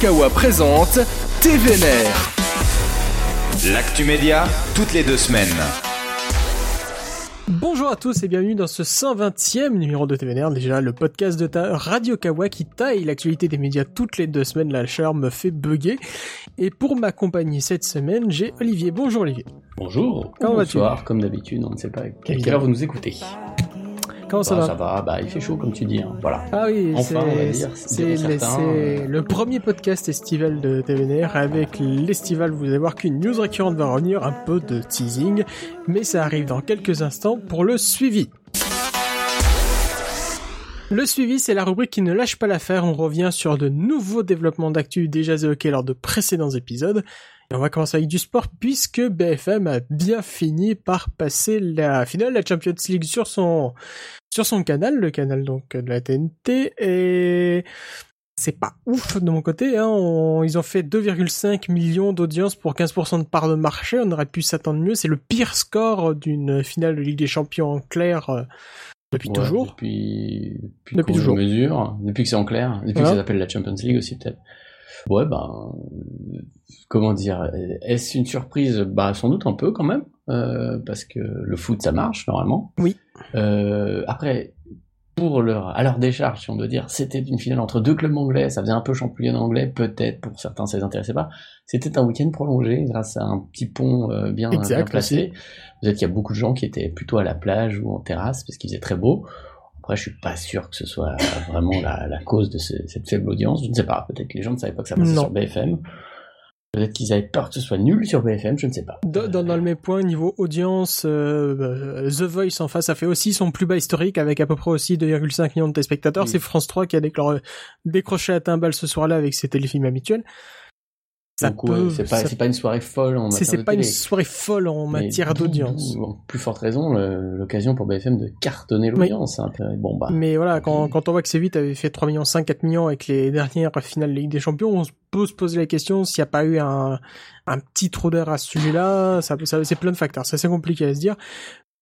2, 1. Radio Kawa présente TVNR. L'actu média, toutes les deux semaines. Bonjour à tous et bienvenue dans ce 120e numéro de TVNR, déjà le podcast de ta Radio Kawa qui taille l'actualité des médias toutes les deux semaines, la chaleur me fait bugger. Et pour m'accompagner cette semaine, j'ai Olivier. Bonjour Olivier. Bonjour, Comment vas-tu? Bonsoir, comme d'habitude, on ne sait pas à quelle heure vous nous écoutez. Comment ça Bah, va Ça va, bah, il fait chaud comme tu dis, hein. voilà. Ah oui, Enfin, c'est- on va dire, c'est diront le, certains, c'est euh, le premier podcast estival de TVNR. Avec l'estival, vous allez voir qu'une news récurrente va revenir, un peu de teasing, mais ça arrive dans quelques instants pour le suivi. Le suivi, c'est la rubrique qui ne lâche pas l'affaire. On revient sur de nouveaux développements d'actu déjà évoqués lors de précédents épisodes. Et on va commencer avec du sport puisque BFM a bien fini par passer la finale de la Champions League sur son sur son canal, le canal donc de la TNT et c'est pas ouf de mon côté. Hein. On- ils ont fait 2,5 millions d'audience pour 15% de part de marché. On aurait pu s'attendre mieux. C'est le pire score d'une finale de Ligue des Champions en clair euh, depuis ouais, toujours. Depuis, depuis, Depuis toujours. mesure, depuis que c'est en clair, depuis Voilà. que ça s'appelle la Champions League aussi peut-être. Ouais, ben, euh, comment dire, euh, est-ce une surprise? Bah, sans doute un peu quand même, euh, parce que le foot ça marche normalement. Oui. Euh, après, pour leur, à leur décharge, si on doit dire, c'était une finale entre deux clubs anglais, ça faisait un peu championnat anglais, peut-être pour certains ça les intéressait pas. C'était un week-end prolongé grâce à un petit pont euh, bien, Exact, bien placé. Peut-être qu'il y a beaucoup de gens qui étaient plutôt à la plage ou en terrasse parce qu'il faisait très beau. Après, je suis pas sûr que ce soit vraiment la, la cause de ce- cette faible audience. Je ne sais pas. Peut-être que les gens ne savaient pas que ça passait Non. sur BFM. Peut-être qu'ils avaient peur que ce soit nul sur BFM. Je ne sais pas. Dans, dans, dans le même point, niveau audience, euh, euh, The Voice en face a fait aussi son plus bas historique avec à peu près aussi 2,5 millions de téléspectateurs. Oui. C'est France 3 qui a déclaré, décroché à timbal ce soir-là avec ses téléfilms habituels. Ça Donc, ouais, peut- c'est pas, ça- c'est pas une soirée folle en C'est matière c'est pas une soirée folle en matière d'audience. plus forte raison, l'occasion pour BFM de cartonner l'audience. hein. Bon, bah. Mais voilà, quand, quand on voit que C8 avait fait 3 millions 5, 4 millions avec les dernières finales de Ligue des Champions, on peut se poser la question s'il n'y a pas eu un, un petit trou d'air à ce sujet-là. Ça, ça, c'est plein de facteurs. C'est assez compliqué à se dire.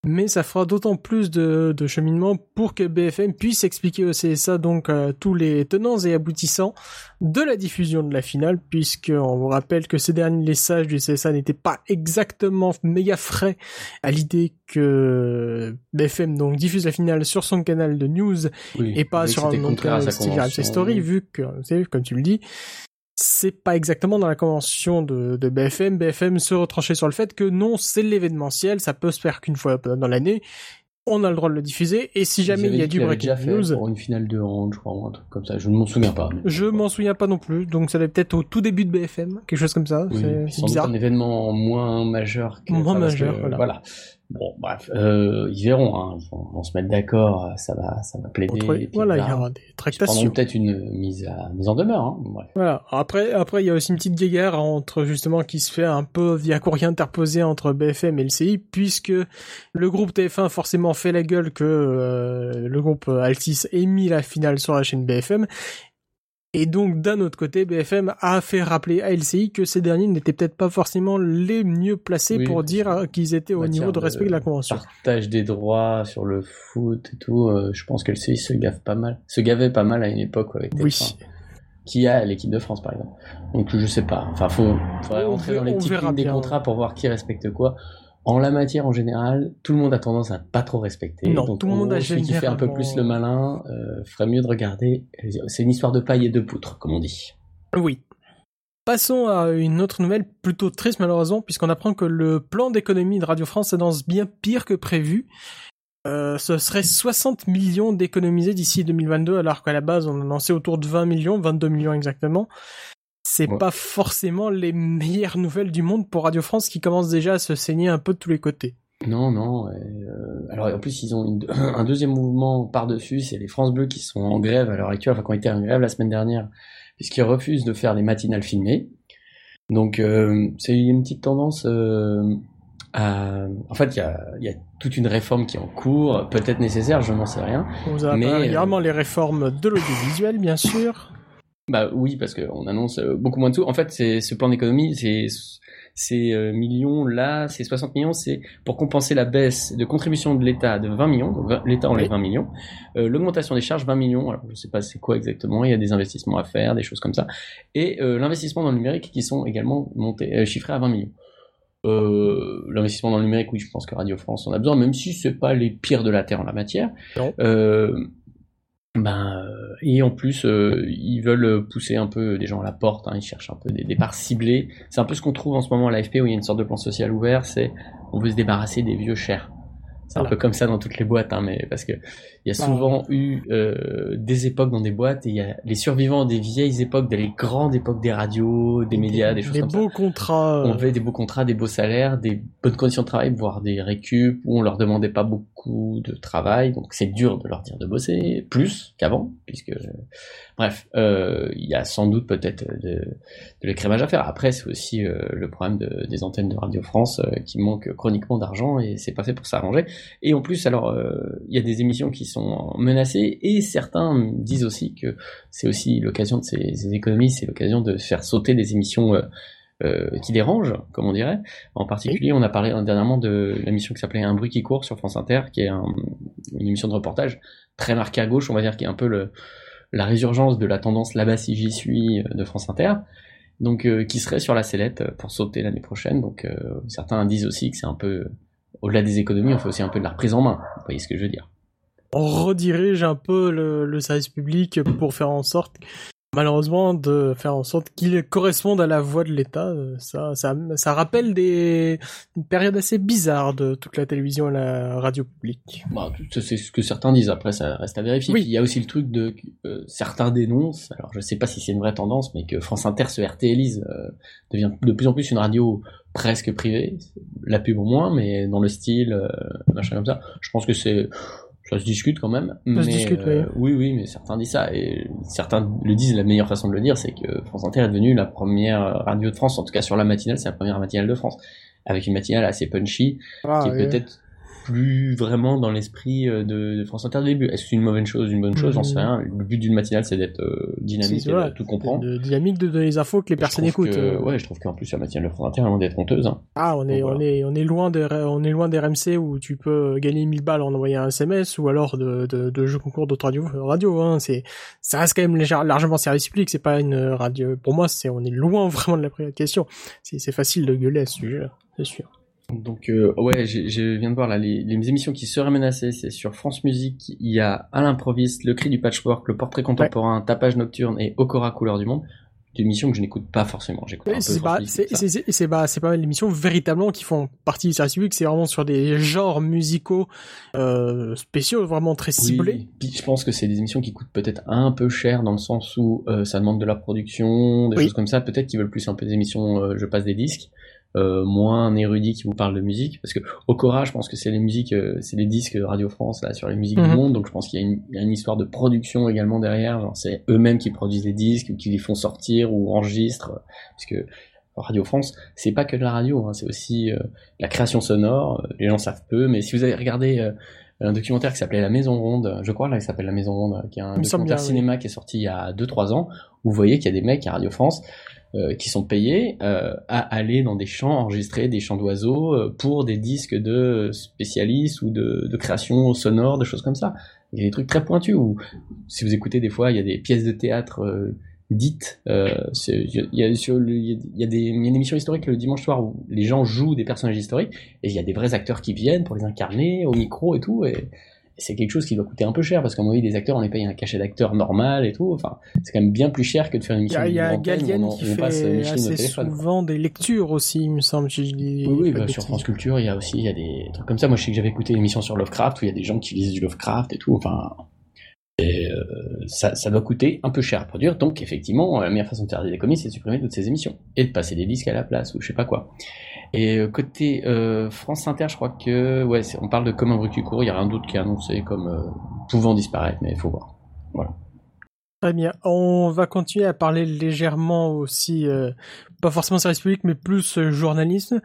Mais ça fera d'autant plus de, de cheminement pour que BFM puisse expliquer au CSA donc euh, tous les tenants et aboutissants de la diffusion de la finale, puisque on vous rappelle que ces derniers les sages du CSA n'étaient pas exactement méga frais à l'idée que BFM donc diffuse la finale sur son canal de news oui. et pas sur un autre Steve convention. Story, vu que, vous savez, comme tu le dis, c'est pas exactement dans la convention de, de BFM. BFM se retranchait sur le fait que non, c'est l'événementiel, ça peut se faire qu'une fois dans l'année. On a le droit de le diffuser, et si jamais il y a du breaking news, pour une finale de hand, je crois, ou un truc comme ça. Je ne m'en souviens pas. je m'en souviens pas non plus, donc ça être peut-être au tout début de BFM, quelque chose comme ça, Oui, c'est bizarre. un événement moins majeur que Moins majeur, que, voilà. Bon, bref, euh, ils verront. Hein. Ils vont, vont se mettre d'accord. Ça va, ça va plaider. Et puis voilà, il y aura des Ils tractations. prendront peut-être une mise à mise en demeure. Hein. Bref. Voilà. Après, après, il y a aussi une petite guéguerre entre justement qui se fait un peu via courrier interposé entre BFM et LCI, puisque le groupe TF1 a forcément fait la gueule que euh, le groupe Altis ait mis la finale sur la chaîne BFM. Et donc, d'un autre côté, BFM a fait rappeler à LCI que ces derniers n'étaient peut-être pas forcément les mieux placés Oui, pour dire qu'ils étaient au niveau de respect de la convention. Partage des droits sur le foot et tout. euh, je pense que le CI se gave pas mal. Se gavait pas mal à une époque avec Oui. TF1. Qui a l'équipe de France par exemple. Donc je sais pas. Enfin, faut faudrait rentrer dans les lignes des bien. contrats pour voir qui respecte quoi. En la matière, en général, tout le monde a tendance à pas trop respecter. Non, Donc, tout le en monde a celui qui fait un peu plus le malin, euh, ferait mieux de regarder. C'est une histoire de paille et de poutre, comme on dit. Oui. Passons à une autre nouvelle plutôt triste malheureusement puisqu'on apprend que le plan d'économie de Radio France s'annonce bien pire que prévu. Euh, ce serait 60 millions d'économisés d'ici 2022 alors qu'à la base on annonçait autour de 20 millions, 22 millions exactement. C'est Ouais. pas forcément les meilleures nouvelles du monde pour Radio France qui commence déjà à se saigner un peu de tous les côtés. Non, non. euh, alors en plus, ils ont une- un deuxième mouvement par-dessus, c'est les France Bleu qui sont en grève à l'heure actuelle, enfin qui ont été en grève la semaine dernière, puisqu'ils refusent de faire les matinales filmées. Donc euh, c'est une petite tendance euh, à... En fait, il y a, il y a toute une réforme qui est en cours, peut-être nécessaire, je n'en sais rien. On vous a Mais, euh, régulièrement les réformes de l'audiovisuel bien sûr. Bah oui, parce qu'on annonce euh, beaucoup moins de sous. En fait, c'est ce plan d'économie, c'est Ces euh, millions-là, ces 60 millions, c'est pour compenser la baisse de contribution de l'État de 20 millions. Donc l'État enlève Oui. 20 millions. Euh, L'augmentation des charges, 20 millions. Alors je sais pas c'est quoi exactement. Il y a des investissements à faire, des choses comme ça. Et euh, l'investissement dans le numérique qui sont également montés, euh, chiffrés à 20 millions. Euh, l'investissement dans le numérique, oui, je pense que Radio France en a besoin, même si c'est pas les pires de la terre en la matière. Non. Ben, euh, et en plus, euh, ils veulent pousser un peu des gens à la porte. Hein, ils cherchent un peu des départs ciblés. C'est un peu ce qu'on trouve en ce moment à l'AFP où il y a une sorte de plan social ouvert. C'est on veut se débarrasser des vieux chers. C'est un peu comme ça dans toutes les boîtes, hein, mais parce que il y a Bah, souvent eu euh, des époques dans des boîtes et il y a les survivants des vieilles époques, des grandes époques des radios, des médias, des choses des comme ça beaux contrats. on euh, avait des beaux contrats, des beaux salaires, des bonnes conditions de travail, voire des récup où on leur demandait pas beaucoup de travail, donc c'est dur de leur dire de bosser plus qu'avant, puisque bref, euh, il y a sans doute peut-être de, de l'écrémage à faire. Après, c'est aussi euh, le problème de- des antennes de Radio France qui manquent chroniquement d'argent et c'est pas fait pour s'arranger. Et en plus, alors il y a des émissions qui sont menacées et certains disent aussi que c'est aussi l'occasion de ces, ces économies, c'est l'occasion de faire sauter des émissions. euh, euh, qui dérangent, comme on dirait. En particulier, on a parlé dernièrement de l'émission qui s'appelait Un bruit qui court sur France Inter, qui est un- une émission de reportage très marquée à gauche, on va dire, qui est un peu la résurgence de la tendance là-bas si j'y suis euh, de France Inter. Donc, qui serait sur la sellette pour sauter l'année prochaine. Donc, certains disent aussi que c'est un peu, au-delà des économies, on fait aussi un peu de la reprise en main. Vous voyez ce que je veux dire on redirige un peu le, le service public pour faire en sorte, malheureusement, de faire en sorte qu'il corresponde à la voix de l'État. Euh, Ça, ça, ça rappelle des une période assez bizarre de toute la télévision et la radio publique. Bah, c'est ce que certains disent. Après, ça reste à vérifier. Oui. Puis, il y a aussi le truc de euh, certains dénoncent. Alors, je sais pas si c'est une vraie tendance, mais que France Inter se RTLise euh, devient de plus en plus une radio presque privée. La pub au moins, mais dans le style euh, machin comme ça. Je pense que c'est ça se discute quand même. Ça se mais, discute, euh, oui. oui, oui, mais certains disent ça et certains le disent. La meilleure façon de le dire, c'est que France Inter est devenue la première radio de France. En tout cas, sur la matinale, c'est la première matinale de France, avec une matinale assez punchy Ah, qui est oui. peut-être plus vraiment dans l'esprit euh, de, de France Inter de début. Est-ce que c'est une mauvaise chose, une bonne chose? J'en sais Mhm. rien. Le but d'une matinale, c'est d'être euh, dynamique et de tout comprendre. de dynamique de donner les infos que les personnes écoutent. que- ouais, je trouve qu'en plus la matinale de France Inter est loin d'être honteuse. hein. Ah, on est, Donc, on est, on est loin des, on est loin des RMC où tu peux gagner 1000 balles en envoyant un SMS ou alors de, de, de jeux concours d'autres radio, radio, hein. C'est, ça reste quand même légère- largement service public. C'est pas une radio. Pour moi, c'est, on est loin vraiment de la question. C'est, c'est facile de gueuler à ce sujet, c'est sûr. Donc euh, ouais, je viens de voir là les, les émissions qui seraient menacées, c'est sur France Musique, il y a À l'improviste, Le cri du patchwork, Le portrait contemporain, Tapage nocturne et Okora couleur du monde. Des émissions que je n'écoute pas forcément. J'écoute un peu C'est pas, c'est, pas, c'est pas mal d'émissions véritablement qui font partie du service public. C'est vraiment sur des genres musicaux euh, spéciaux, vraiment très ciblés. Oui, puis je pense que c'est des émissions qui coûtent peut-être un peu cher dans le sens où euh, ça demande de la production, des Oui. choses comme ça. Peut-être qu'ils veulent plus un peu des émissions je passe des disques, euh, moins un érudit qui vous parle de musique. Parce que Okora, je pense que c'est les musiques, euh, c'est les disques Radio France là sur les musiques Mhm. du monde. Donc je pense qu'il y, a une- il y a une histoire de production également derrière. Genre c'est eux-mêmes qui produisent les disques ou qui les font sortir ou enregistrent. Parce que Radio France, c'est pas que de la radio, hein, c'est aussi euh, la création sonore. Euh, Les gens savent peu, mais si vous avez regardé euh, un documentaire qui s'appelait La Maison Ronde, je crois là, il s'appelle La Maison Ronde, qui est un documentaire bien, oui. cinéma qui est sorti il y a 2-3 ans, où vous voyez qu'il y a des mecs à Radio France euh, qui sont payés euh, à aller dans des champs enregistrer des chants d'oiseaux euh, pour des disques de spécialistes ou de, de création sonore, de choses comme ça. Il y a des trucs très pointus où, si vous écoutez des fois, il y a des pièces de théâtre euh, dites. euh, Il y, a, il y a- des, il y une émission historique le dimanche soir où les gens jouent des personnages historiques et il y a des vrais acteurs qui viennent pour les incarner au micro et tout. Et c'est quelque chose qui doit coûter un peu cher parce qu'à mon avis, des acteurs, on est payé un cachet d'acteur normal et tout. Enfin, c'est quand même bien plus cher que de faire une Il y émission a, il y a antenne où Gallienne on, qui on fait au assez souvent des lectures aussi, il me semble. Si je dis Oui, bah, sur. France Culture, il y a aussi il y a des trucs comme ça. Moi, je sais que j'avais écouté une émission sur Lovecraft où il y a des gens qui lisent du Lovecraft et tout. Enfin, et, euh, ça, ça doit coûter un peu cher à produire. Donc, effectivement, la meilleure façon de faire des économies, c'est de supprimer toutes ces émissions et de passer des disques à la place ou je sais pas quoi. Et euh, côté euh, France Inter, je crois que ouais, on parle de comme un bruit court. Il y a rien d'autre qui est annoncé comme euh, pouvant disparaître, mais il faut voir. Très bien. On va continuer à parler légèrement aussi, pas forcément service public, mais plus journalisme.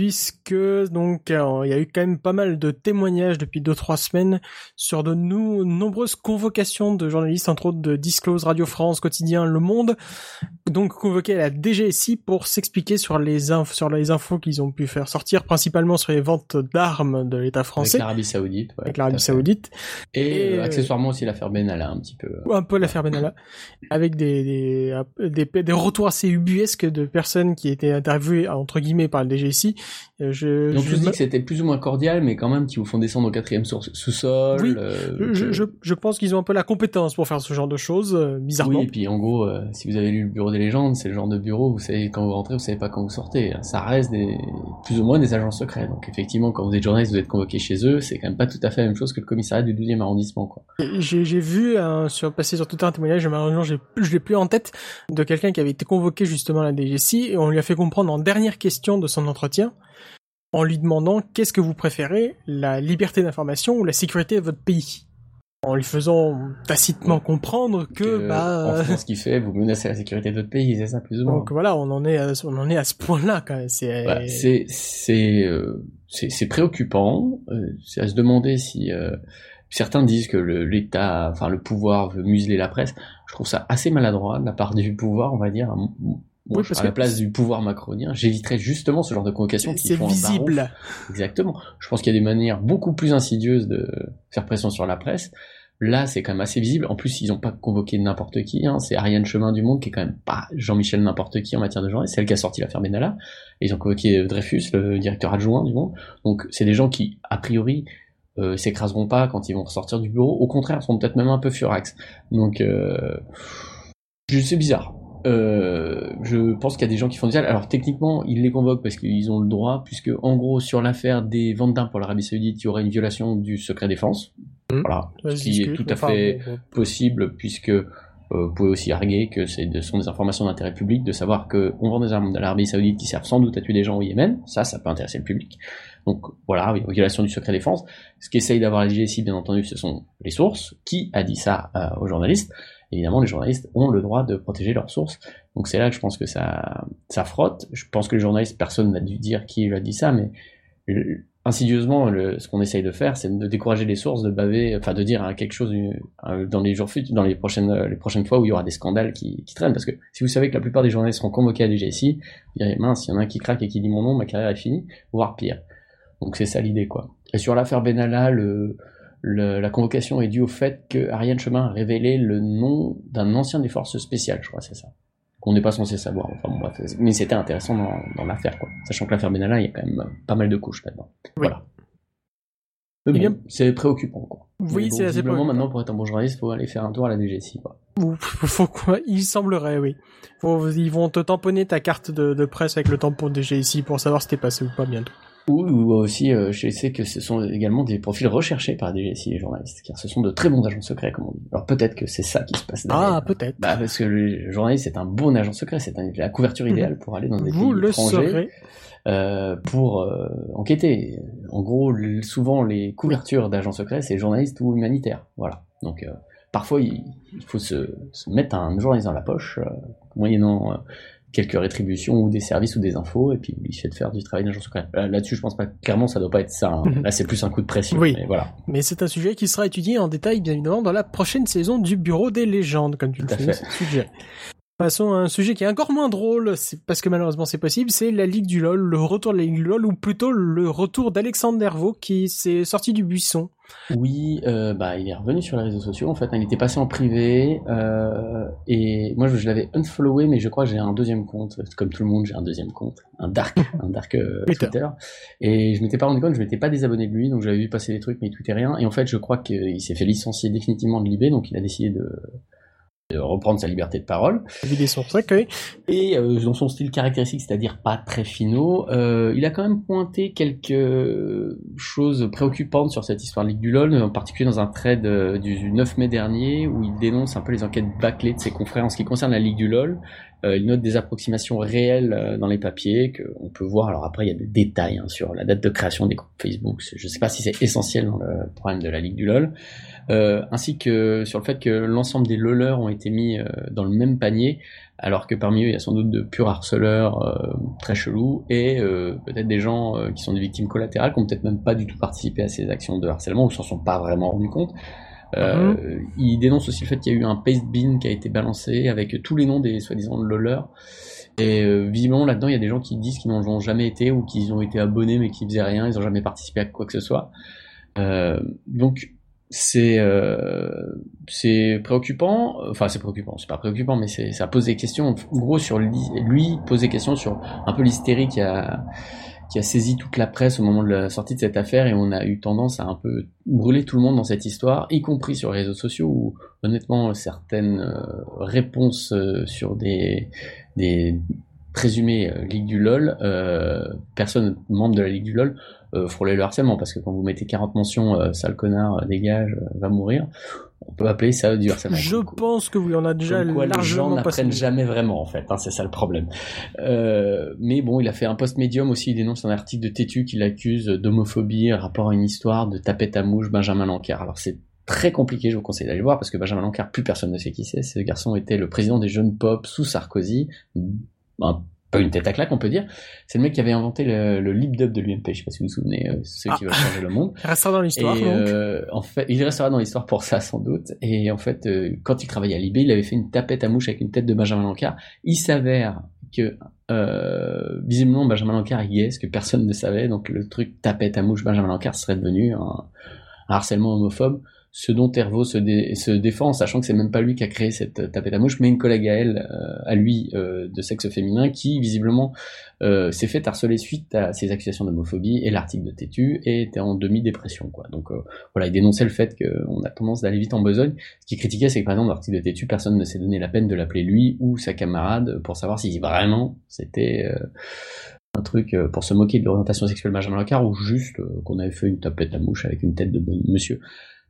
Puisque donc il y a eu quand même pas mal de témoignages depuis deux trois semaines sur de nombreuses convocations de journalistes, entre autres de Disclose, Radio France, Quotidien, Le Monde, donc convoqués à la DGSI pour s'expliquer sur les inf- sur les infos qu'ils ont pu faire sortir, principalement sur les ventes d'armes de l'État Avec français l'Arabie Saoudite. ouais, avec l'Arabie. Saoudite. Et, Et, euh, euh, accessoirement aussi l'affaire Benalla un petit peu. ou un peu l'affaire Benalla, avec des, des, des, des retours assez ubuesques de personnes qui étaient interviewées, entre guillemets, par le DGSI. Euh, Je, ont je, tous dit que c'était plus ou moins cordial, mais quand même qui vous font descendre au quatrième sous- sous-sol. Oui, euh, je, je, je pense qu'ils ont un peu la compétence pour faire ce genre de choses, euh, bizarrement. Oui, et puis en gros, euh, si vous avez lu le bureau des légendes, c'est le genre de bureau, vous savez quand vous rentrez, vous savez pas quand vous sortez. Ça reste des, plus ou moins des agents secrets. Donc effectivement, quand vous êtes journaliste, vous êtes convoqué chez eux, c'est quand même pas tout à fait la même chose que le commissariat du 12e arrondissement, quoi. J'ai j'ai vu un, sur, passer sur Twitter un témoignage, malheureusement j'ai- je l'ai plus en tête, de quelqu'un qui avait été convoqué justement à la DGSI et on lui a fait comprendre en dernière question de son entretien, en lui demandant qu'est-ce que vous préférez, la liberté d'information ou la sécurité de votre pays En lui faisant tacitement comprendre que, Que, bah... en euh, faisant ce qu'il fait, vous menacez la sécurité de votre pays, c'est ça plus ou moins. donc voilà, on en est à, on en est à ce point-là quand même. C'est Voilà, c'est c'est euh, c'est c'est préoccupant. Euh, c'est à se demander si euh, certains disent que l'État, enfin le pouvoir veut museler la presse. Je trouve ça assez maladroit de la part du pouvoir, on va dire. Moi, Oui, parce à la place du pouvoir macronien, j'éviterais justement ce genre de convocation qui c'est visible. Exactement. Je pense qu'il y a des manières beaucoup plus insidieuses de faire pression sur la presse. Là, c'est quand même assez visible. En plus, ils n'ont pas convoqué n'importe qui. Hein. C'est Ariane Chemin du Monde qui est quand même pas Jean-Michel n'importe qui en matière de genre. C'est elle qui a sorti l'affaire Benalla. Et ils ont convoqué Dreyfus, le directeur adjoint du Monde. Donc, c'est des gens qui, a priori, euh, s'écraseront pas quand ils vont ressortir du bureau. Au contraire, seront peut-être même un peu furax. Donc, euh, c'est bizarre. Euh, je pense qu'il y a des gens qui font des salles. Alors techniquement, ils les convoquent parce qu'ils ont le droit, puisque en gros sur l'affaire des ventes d'armes pour l'Arabie Saoudite, il y aurait une violation du secret défense. Mhm. Voilà, ce qui est tout à enfin, fait possible, puisque euh, vous pouvez aussi arguer que ce sont des informations d'intérêt public, de savoir que on vend des armes à l'Arabie Saoudite qui servent sans doute à tuer des gens au Yémen. Ça, ça peut intéresser le public. Donc voilà, oui, violation du secret défense. Ce qu'essaye d'avoir la DGSI, bien entendu, ce sont les sources. Qui a dit ça euh, aux journalistes? Évidemment, les journalistes ont le droit de protéger leurs sources. Donc c'est là que je pense que ça, ça frotte. Je pense que les journalistes, personne n'a dû dire qui lui a dit ça, mais insidieusement, ce qu'on essaye de faire, c'est de décourager les sources de baver, enfin de dire hein, quelque chose euh, dans les jours futurs, dans les prochaines, euh, les prochaines fois où il y aura des scandales qui, traînent. Parce que si vous savez que la plupart des journalistes seront convoqués à la DGSI, vous mince, il y en a un qui craque et qui dit mon nom, ma carrière est finie, voire pire. Donc c'est ça l'idée, quoi. Et sur l'affaire Benalla, le, le- la convocation est due au fait que Ariane Chemin a révélé le nom d'un ancien des forces spéciales, je crois, c'est ça. Qu'on n'est pas censé savoir. Enfin bon, bref, mais c'était intéressant dans, dans l'affaire, quoi. Sachant que l'affaire Benalla, il y a quand même pas mal de couches là-dedans. Oui. Voilà. Mais Eh bien- c'est préoccupant, quoi. Oui, bon, c'est assez préoccupant. maintenant, pour être un bon journaliste, faut aller faire un tour à la DGSI, quoi. Ou- faut quoi Il semblerait, oui. Faut- ils vont te tamponner ta carte de, de presse avec le tampon DG ici pour savoir si t'es passé ou pas bientôt. Ou, ou aussi, euh, je sais que ce sont également des profils recherchés par les journalistes, car ce sont de très bons agents secrets, comme on dit. Alors peut-être que c'est ça qui se passe derrière. Ah, peut-être. Bah, parce que le journaliste c'est un bon agent secret, c'est la couverture idéale pour aller dans des Mhm. Vous pays le étrangers euh, pour euh, enquêter. En gros, souvent les couvertures d'agents secrets c'est journalistes ou humanitaires. Voilà. Donc parfois il, il faut se, se mettre un journaliste dans la poche, moyennant quelques rétributions ou des services ou des infos, et puis vous faites faire du travail d'agent secret. Euh, Là-dessus, je pense pas clairement ça doit pas être ça. hein. Mhm. Là, c'est plus un coup de pression. Oui. Mais voilà. Mais c'est un sujet qui sera étudié en détail, bien évidemment, dans la prochaine saison du Bureau des légendes, comme tu le Tout Passons à un sujet qui est encore moins drôle, parce que malheureusement c'est possible, c'est la Ligue du LoL, le retour de la Ligue du LoL, ou plutôt le retour d'Alexandre Dervaux qui s'est sorti du buisson. Oui, euh, bah, il est revenu sur les réseaux sociaux. En fait, il était passé en privé euh, et moi je, je l'avais unfollowé, mais je crois que j'ai un deuxième compte. Comme tout le monde, j'ai un deuxième compte, un dark, un dark euh, Twitter. Et je m'étais pas rendu compte, je m'étais pas désabonné de lui, donc j'avais vu passer des trucs, mais il tweetait rien. Et en fait, je crois qu'il s'est fait licencier définitivement de Libé, donc il a décidé de reprendre sa liberté de parole. Vider son sac, oui. Et euh, dans son style caractéristique, c'est-à-dire pas très finaux, euh, il a quand même pointé quelques choses préoccupantes sur cette histoire de Ligue du LoL, en particulier dans un trade euh, du 9 mai dernier où il dénonce un peu les enquêtes bâclées de ses confrères en ce qui concerne la Ligue du LoL il note des approximations réelles euh, dans les papiers qu'on peut voir. Alors après, il y a des détails hein, sur la date de création des groupes Facebook. Je ne sais pas si c'est essentiel dans le problème de la Ligue du LoL. Euh, ainsi que sur le fait que l'ensemble des loleurs ont été mis euh, dans le même panier, alors que parmi eux, il y a sans doute de purs harceleurs euh, très chelous et peut-être des gens qui sont des victimes collatérales, qui ont peut-être même pas du tout participé à ces actions de harcèlement ou s'en sont pas vraiment rendus compte. Euh, mhm. Il dénonce aussi le fait qu'il y a eu un paste bin qui a été balancé avec tous les noms des soi-disant loleurs. Et euh, visiblement là-dedans, il y a des gens qui disent qu'ils n'en ont jamais été ou qu'ils ont été abonnés mais qui faisaient rien, ils n'ont jamais participé à quoi que ce soit. Euh, donc c'est euh, c'est préoccupant. Enfin, c'est préoccupant. C'est pas préoccupant, mais ça pose des questions. En gros, sur lui, lui pose des questions sur un peu l'hystérie qui a qui a saisi toute la presse au moment de la sortie de cette affaire et on a eu tendance à un peu brûler tout le monde dans cette histoire, y compris sur les réseaux sociaux où honnêtement certaines euh, réponses euh, sur des, des présumées euh, Ligue du LOL, euh, personne membre de la Ligue du LOL frôlait le harcèlement parce que quand vous mettez 40 mentions sale connard, dégage, va mourir, peut appeler ça du harcèlement. Je pense que oui, on a déjà quoi, largement les gens n'apprennent jamais vraiment en fait, hein, c'est ça le problème. Euh, mais bon, il a fait un post médium aussi, il dénonce un article de Tétu qui l'accuse d'homophobie, rapport à une histoire de tapette à mouche Benjamin Lancard. Alors c'est très compliqué, je vous conseille d'aller voir parce que Benjamin Lancard, plus personne ne sait qui c'est. Ce garçon était le président des jeunes pop sous Sarkozy, un pas une tête à claque, on peut dire. C'est le mec qui avait inventé le, le lip dub de l'UMP. Je sais pas si vous vous souvenez, euh, ceux qui veulent ah. changer le monde. Il restera dans l'histoire. Euh, en fait, il restera dans l'histoire pour ça sans doute. Et en fait, euh, quand il travaillait à Libé, il avait fait une tapette à mouche avec une tête de Benjamin Lancard. Il s'avère que visiblement Benjamin Lancard y est, ce que personne ne savait. Donc le truc tapette à mouche Benjamin Lancard serait devenu un, un harcèlement homophobe ce dont Hervo se, se, défend, sachant que c'est même pas lui qui a créé cette tapette à mouche, mais une collègue à elle, euh, à lui, euh, de sexe féminin, qui visiblement euh, s'est fait harceler suite à ces accusations d'homophobie et l'article de Tétu et était en demi-dépression. Donc voilà, il dénonçait le fait qu'on a tendance d'aller vite en besogne. Ce qui critiquait, c'est que par exemple, dans l'article de Tétu, personne ne s'est donné la peine de l'appeler lui ou sa camarade pour savoir si vraiment c'était un truc pour se moquer de l'orientation sexuelle Benjamin Locard ou juste qu'on avait fait une tapette à mouche avec une tête de monsieur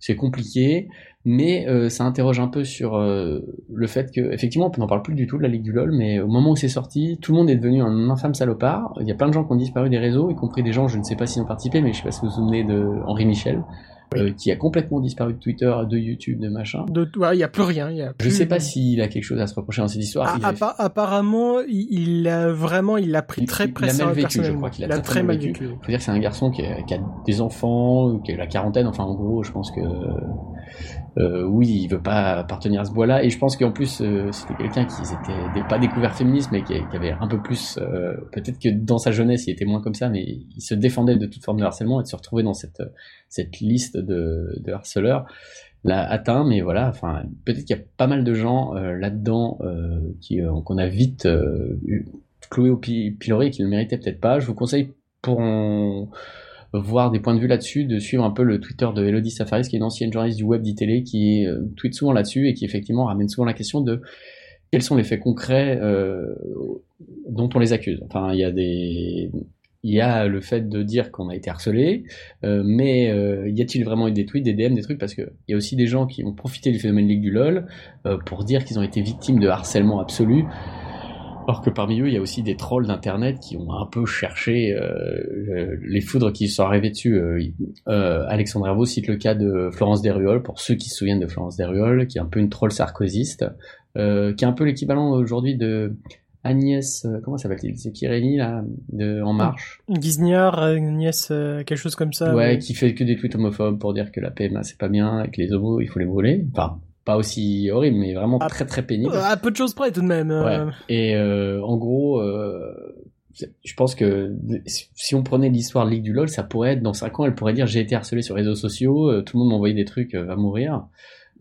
c'est compliqué, mais euh, ça interroge un peu sur euh, le fait que, effectivement, on n'en parle plus du tout de la Ligue du LoL, mais au moment où c'est sorti, tout le monde est devenu un infâme salopard. Il y a plein de gens qui ont disparu des réseaux, y compris des gens, je ne sais pas s'ils ont participé, mais je sais pas si vous vous souvenez de Henri Michel, euh, qui a complètement disparu de Twitter, de YouTube, de machin. De il y a plus rien. Y a plus... Je sais pas s'il a quelque chose à se reprocher dans cette histoire. Ah, apparemment, il, a vraiment, il l'a pris très très Il a mal vécu, je crois qu'il a, très, mal vécu. vécu. Faut dire que c'est un garçon qui a, qui a, des enfants, qui a la quarantaine. Enfin, en gros, je pense que euh, oui, il veut pas appartenir à ce bois-là. Et je pense qu'en plus, euh, c'était quelqu'un qui n'était pas découvert féministe, mais qui, avait un peu plus. Euh, peut-être que dans sa jeunesse, il était moins comme ça, mais il se défendait de toute forme de harcèlement et de se retrouver dans cette cette liste de, harceleurs l'a atteint. Mais voilà, enfin, peut-être qu'il y a pas mal de gens là-dedans qui qu'on a vite cloué au pilori et qui ne le méritaient peut-être pas. Je vous conseille pour voir des points de vue là-dessus, de suivre un peu le Twitter de Elodie Safaris, qui est une ancienne journaliste du web d'ITélé, qui euh, tweet souvent là-dessus et qui effectivement ramène souvent la question de quels sont les faits concrets euh, dont on les accuse. Enfin, il y a des il y a le fait de dire qu'on a été harcelé, euh, mais y a-t-il vraiment eu des tweets, des DM, des trucs? Parce qu'il y a aussi des gens qui ont profité du phénomène Ligue du LOL pour dire qu'ils ont été victimes de harcèlement absolu. Alors que parmi eux, il y a aussi des trolls d'internet qui ont un peu cherché euh, les foudres qui sont arrivés dessus. Euh, euh, Alexandre Herveau cite le cas de Florence Desruelles, pour ceux qui se souviennent de Florence Desruelles, qui est un peu une troll sarkozyste, euh, qui est un peu l'équivalent aujourd'hui de Agnès, euh, comment s'appelle-t-il C'est Kireni là, de En Marche. Guignard, Agnès, quelque chose comme ça. Ouais, qui fait que des tweets homophobes pour dire que la PMA c'est pas bien, et que les homos il faut les brûler. Enfin, pas aussi horrible, mais vraiment ah, très très pénible. À peu de choses près tout de même. Euh. Ouais. Et euh, en gros, euh, je pense que si on prenait l'histoire de Ligue du LoL, ça pourrait être dans 5 ans, elle pourrait dire j'ai été harcelé sur les réseaux sociaux, tout le monde m'envoyait des trucs, va mourir.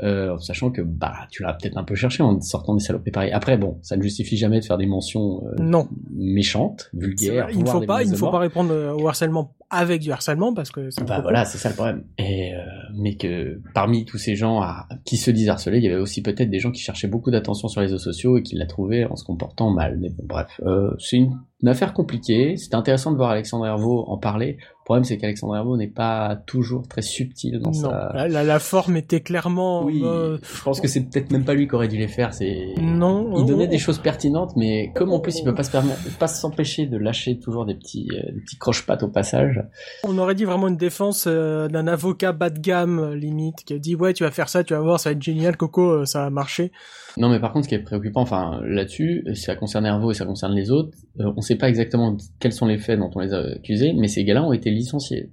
Euh, sachant que bah tu l'as peut-être un peu cherché en sortant des saloperies pareilles. Après bon, ça ne justifie jamais de faire des mentions euh, non. méchantes, vulgaires. Il ne faut pas, il ne faut pas répondre au harcèlement avec du harcèlement parce que bah voilà, c'est ça le problème. Et euh, mais que parmi tous ces gens à, qui se disent harcelés, il y avait aussi peut-être des gens qui cherchaient beaucoup d'attention sur les réseaux sociaux et qui l'a trouvé en se comportant mal. Mais bon bref, c'est une, une, affaire compliquée. C'était intéressant de voir Alexandre Hervaux en parler problème, c'est qu'Alexandre Herbeau n'est pas toujours très subtil dans Non, sa... la, la- forme était clairement. Oui, euh, je pense que c'est peut-être même pas lui qui aurait dû les faire. C'est non. il donnait on- des choses pertinentes, mais comme en plus il peut pas se permettre, pas s'empêcher de lâcher toujours des petits, euh, des petits croche-pattes au passage. On aurait dit vraiment une défense euh, d'un avocat bas de gamme, limite, qui a dit ouais, tu vas faire ça, tu vas voir, ça va être génial, Coco, ça va marcher. Non, mais par contre, ce qui est préoccupant, enfin là-dessus, ça concerne Hervo et ça concerne les autres. on sait pas exactement quels sont les faits dont on les a accusés, mais ces gars-là ont été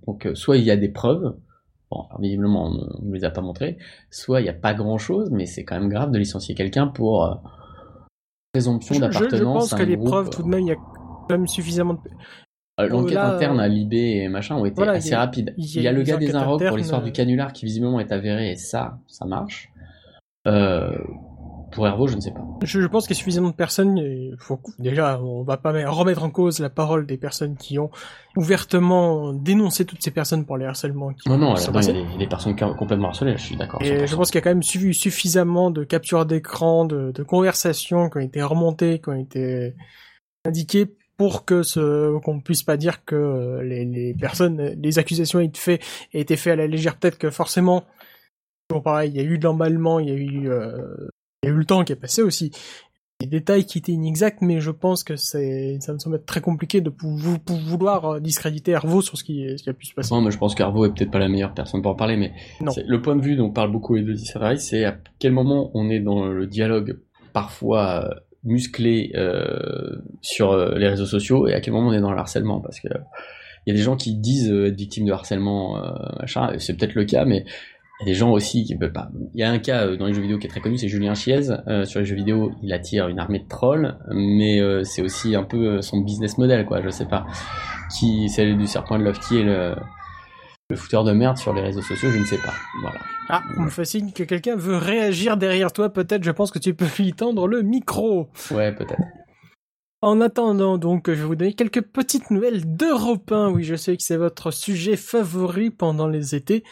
Donc, euh, soit il y a des preuves. Bon, alors, visiblement, on ne les a pas montrées. Soit il n'y a pas grand-chose, mais c'est quand même grave de licencier quelqu'un pour euh, présomption je- d'appartenance. je pense à que les groupe, preuves, tout de même, il y a quand même suffisamment de... Euh, L'enquête interne euh, à Libé et machin ont été voilà, assez rapides. il y a le gars des Inrocks pour l'histoire euh, du canular qui visiblement est avéré et ça, ça marche. Euh, pour Hervo, je ne sais pas. Je, je pense qu'il y a suffisamment de personnes. et faut, déjà, on va pas mettre- remettre en cause la parole des personnes qui ont ouvertement dénoncé toutes ces personnes pour les harcèlements qui Non, non, sont là-dedans, il y a des, personnes complètement harcelées, je suis d'accord. Et 100%. je pense qu'il y a quand même suffi- suffisamment de captures d'écran, de, de conversations qui ont été remontées, qui ont été indiquées pour que ce qu'on puisse pas dire que euh, les, les personnes, les accusations aient été faites, aient été faites à la légère. Peut-être que forcément, toujours pareil, il y a eu de l'emballement, il y a eu, euh, il y a eu le temps qui est passé aussi. Des détails qui étaient inexacts, mais je pense que c'est, ça me semble être très compliqué de vou- vouloir euh, discréditer Hervaux sur ce qui, ce qui a pu se passer. Non, mais je pense qu'Hervo est peut-être pas la meilleure personne pour en parler, mais le point de vue dont parle beaucoup Elodie Savaris, c'est à quel moment on est dans le dialogue parfois euh, musclé euh, sur les réseaux sociaux et à quel moment on est dans le harcèlement, parce que il y a des gens qui disent être victimes de harcèlement, euh, machin, et c'est peut-être le cas, mais il y a des gens aussi qui peuvent pas. Il y a un cas euh, dans les jeux vidéo qui est très connu, c'est Julien Chiez. Euh, sur les jeux vidéo, il attire une armée de trolls, mais euh, c'est aussi un peu son business model, quoi. Je sais pas. Qui, c'est du serpent de Love qui est le, le fouteur de merde sur les réseaux sociaux, je ne sais pas. Voilà. Ah, on me fait signe que quelqu'un veut réagir derrière toi, peut-être, je pense que tu peux lui tendre le micro. Ouais, peut-être. En attendant, donc, je vais vous donner quelques petites nouvelles d'Europe 1. Oui, je sais que c'est votre sujet favori pendant les étés.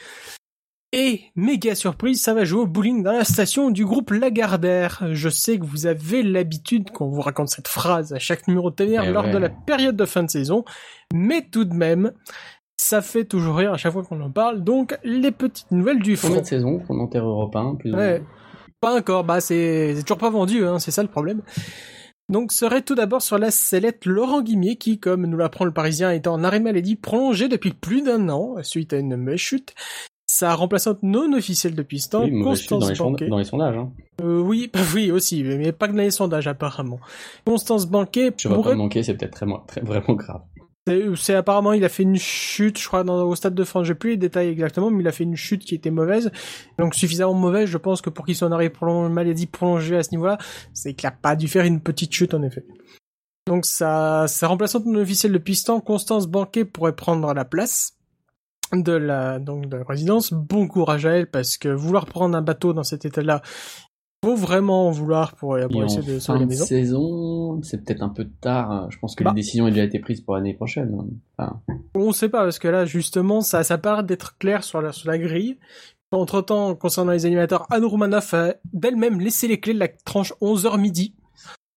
Et, méga surprise, ça va jouer au bowling dans la station du groupe Lagardère. Je sais que vous avez l'habitude qu'on vous raconte cette phrase à chaque numéro de TVR Eh lors ouais. de la période de fin de saison. Mais tout de même, ça fait toujours rire à chaque fois qu'on en parle. Donc, les petites nouvelles du Combien front. de saisons qu'on enterre européen, plus ou Ouais. moins Pas encore, bah c'est toujours pas vendu, hein, c'est ça le problème. Donc serait tout d'abord sur la sellette Laurent Guimier qui, comme nous l'apprend le Parisien, est en arrêt maladie prolongé depuis plus d'un an suite à une chute. Sa remplaçante non officielle depuis ce temps, Oui, dans Constance sonda- Banquet. dans les sondages. Hein. Euh, oui, bah oui aussi, mais pas que dans les sondages apparemment. Constance Banquet Je vais pas pourrait me manquer, c'est peut-être très, très, vraiment grave. c'est- C'est apparemment il a fait une chute, je crois, dans, au stade de France. J'ai plus les détails exactement, mais il a fait une chute qui était mauvaise, donc suffisamment mauvaise, je pense que pour qu'il soit en arrêt prolong- maladie prolongée à ce niveau-là, c'est qu'il a pas dû faire une petite chute en effet. Donc sa, sa remplaçante non officielle de piston, Constance Banquet, pourrait prendre la place de la donc de la présidence. Bon courage à elle parce que vouloir prendre un bateau dans cet état-là, faut vraiment en vouloir pour, essayer de sauver la maison. saison, c'est peut-être un peu tard. hein. Je pense que Bah. les décisions ont déjà été prises pour l'année prochaine. hein. Enfin, On sait pas, parce que là, justement, ça, ça paraît d'être clair sur la, sur la grille. Entre temps, concernant les animateurs, Anne Roumanoff a d'elle-même laissé les clés de la tranche 11h midi.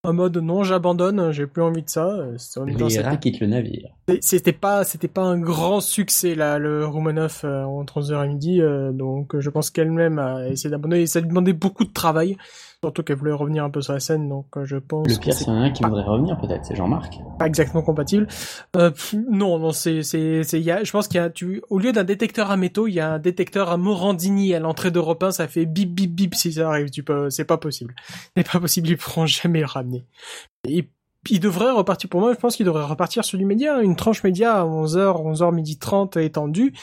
En mode, non, j'abandonne, j'ai plus envie de ça. Les rats quittent le navire. C'était pas, c'était pas un grand succès, là, le Roumanoff, euh, entre 11h et midi, euh, donc, euh, je pense qu'elle-même a essayé d'abandonner, et ça lui demandait beaucoup de travail. Surtout qu'elle voulait revenir un peu sur la scène, donc, euh, je pense Le pire, c'est un qui voudrait revenir peut-être, c'est Jean-Marc. pas exactement compatible. Euh, pff, non, non, c'est, c'est, c'est, il y a, je pense qu'il y a, tu, au lieu d'un détecteur à métaux, il y a un détecteur à Morandini à l'entrée d'Europe 1, ça fait bip bip bip si ça arrive, tu peux, c'est pas possible. C'est pas possible, ils pourront jamais le ramener. Et il devrait repartir, pour moi, je pense qu'il devrait repartir sur du média, une tranche média à 11h, 11h midi 30 étendue,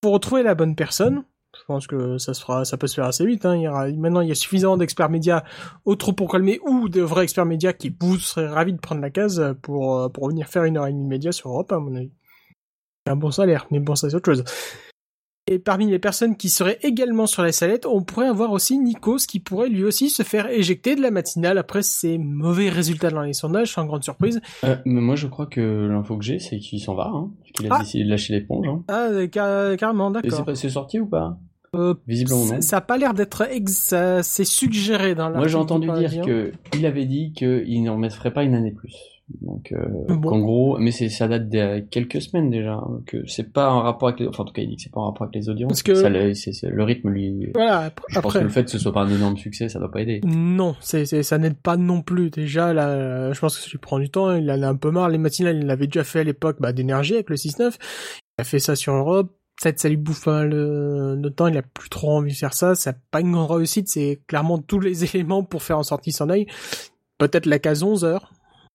pour retrouver la bonne personne. Je pense que ça se fera, ça peut se faire assez vite, hein. Il y aura, maintenant, il y a suffisamment d'experts médias au trou pour calmer ou de vrais experts médias qui vous seraient ravis de prendre la case pour, euh, pour venir faire une heure et demie de médias sur Europe, à mon avis. C'est un bon salaire, mais bon, ça c'est autre chose. Et parmi les personnes qui seraient également sur la salette, on pourrait avoir aussi Nikos qui pourrait lui aussi se faire éjecter de la matinale après ses mauvais résultats dans les sondages, sans grande surprise. Euh, mais moi, je crois que l'info que j'ai, c'est qu'il s'en va, hein, qu'il a Ah. décidé de lâcher l'éponge. Hein. Ah, euh, car- carrément, d'accord. c'est sorti ou pas? Euh, Visiblement non. ça, ça a pas l'air d'être ex... ça- c'est suggéré dans l'article. Moi, j'ai du entendu dire Parisien. que il avait dit qu'il n'en mettrait pas une année plus. Donc, euh, Bon. en gros, mais c'est ça date de quelques semaines déjà, hein, que c'est pas en rapport avec les, enfin en tout cas il dit que c'est pas en rapport avec les audiences. Parce que- ça, le, c'est, c'est- le rythme lui. Voilà, ap- Je pense après. que le fait que ce soit pas un énorme succès, ça doit pas aider. Non, c'est, ça n'aide pas non plus. Déjà, là, je pense que ça lui prend du temps. Il en a un peu marre. Les matinales, il l'avait déjà fait à l'époque bah, d'énergie avec le 6-9. Il a fait ça sur Europe. Peut-être ça lui bouffe de temps. Il a plus trop envie de faire ça. C'est pas une grande réussite. C'est clairement tous les éléments pour faire en sorte qu'il s'en aille. Peut-être la case 11 heures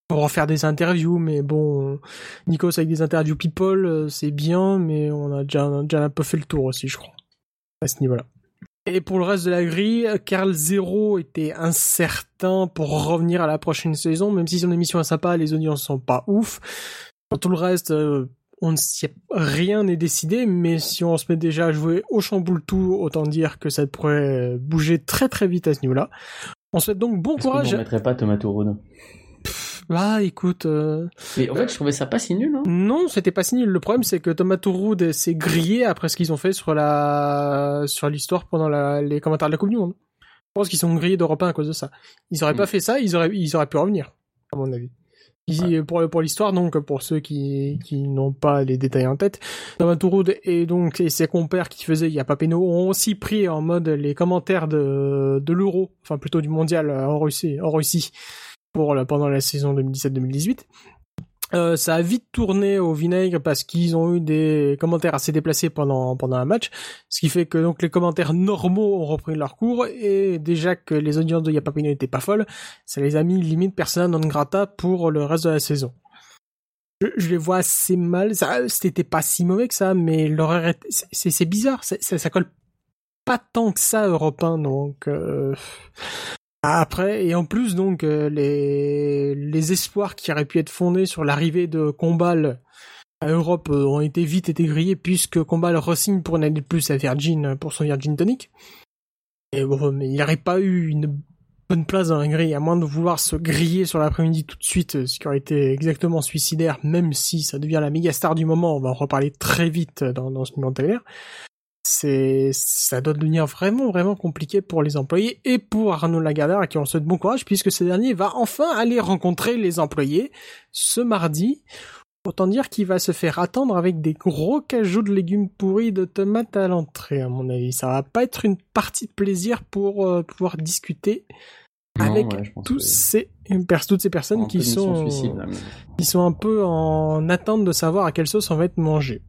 pour en faire des interviews. Mais bon, Nikos avec des interviews people, euh, c'est bien. Mais on a déjà, on a déjà un peu fait le tour aussi, je crois. À ce niveau-là. Et pour le reste de la grille, Carl Zero était incertain pour revenir à la prochaine saison, même si son émission est sympa, les audiences sont pas ouf. Pour tout le reste, euh, on ne s'y rien n'est décidé, mais si on se met déjà à jouer au chamboule tout, autant dire que ça pourrait bouger très très vite à ce niveau-là. On souhaite donc bon courage. ne mettrait pas Tomato Road Bah écoute, euh, Mais en fait, je trouvais ça pas si nul. Hein. non, c'était pas si nul. Le problème, c'est que Tomato Rood s'est grillé après ce qu'ils ont fait sur la sur l'histoire pendant la... les commentaires de la Coupe du Monde. Je pense qu'ils sont grillés d'Europe 1 à cause de ça. Ils auraient pas Mm. fait ça, ils auraient ils auraient pu revenir, à mon avis. Ici, pour pour l'histoire, donc pour ceux qui qui n'ont pas les détails en tête, Tomato Rood et donc et ses compères qui faisaient il y a Papeno ont aussi pris en mode les commentaires de de l'Euro, enfin plutôt du mondial euh, en Russie, en Russie pour pendant la saison 2017-2018. Euh, ça a vite tourné au vinaigre parce qu'ils ont eu des commentaires assez déplacés pendant pendant un match, ce qui fait que donc les commentaires normaux ont repris leur cours et déjà que les audiences de Yapapino n'étaient pas folles, ça les a mis limite persona non grata pour le reste de la saison. Je, je les vois assez mal, ça c'était pas si mauvais que ça, mais l'horaire est- c'est- c'est bizarre, ça, ça, colle pas tant que ça Europe 1, donc euh, après, et en plus, donc, euh, les, les espoirs qui auraient pu être fondés sur l'arrivée de Combal à Europe euh, ont été vite été grillés puisque Combal resigne pour une plus à Virgin euh, pour son Virgin Tonic. Et bon, mais il n'aurait pas eu une bonne place dans la grille, à moins de vouloir se griller sur l'après-midi tout de suite, ce qui aurait été exactement suicidaire, même si ça devient la méga star du moment, on va en reparler très vite dans, dans ce numéro de c'est ça doit devenir vraiment vraiment compliqué pour les employés et pour Arnaud Lagardère à qui on souhaite bon courage puisque ce dernier va enfin aller rencontrer les employés ce mardi. Autant dire qu'il va se faire attendre avec des gros cajots de légumes pourris de tomates à l'entrée à mon avis. Ça va pas être une partie de plaisir pour euh, pouvoir discuter Non, avec ouais, tous que- ces toutes ces personnes qui sont suicide, qui sont un peu en attente de savoir à quelle sauce on va être mangé.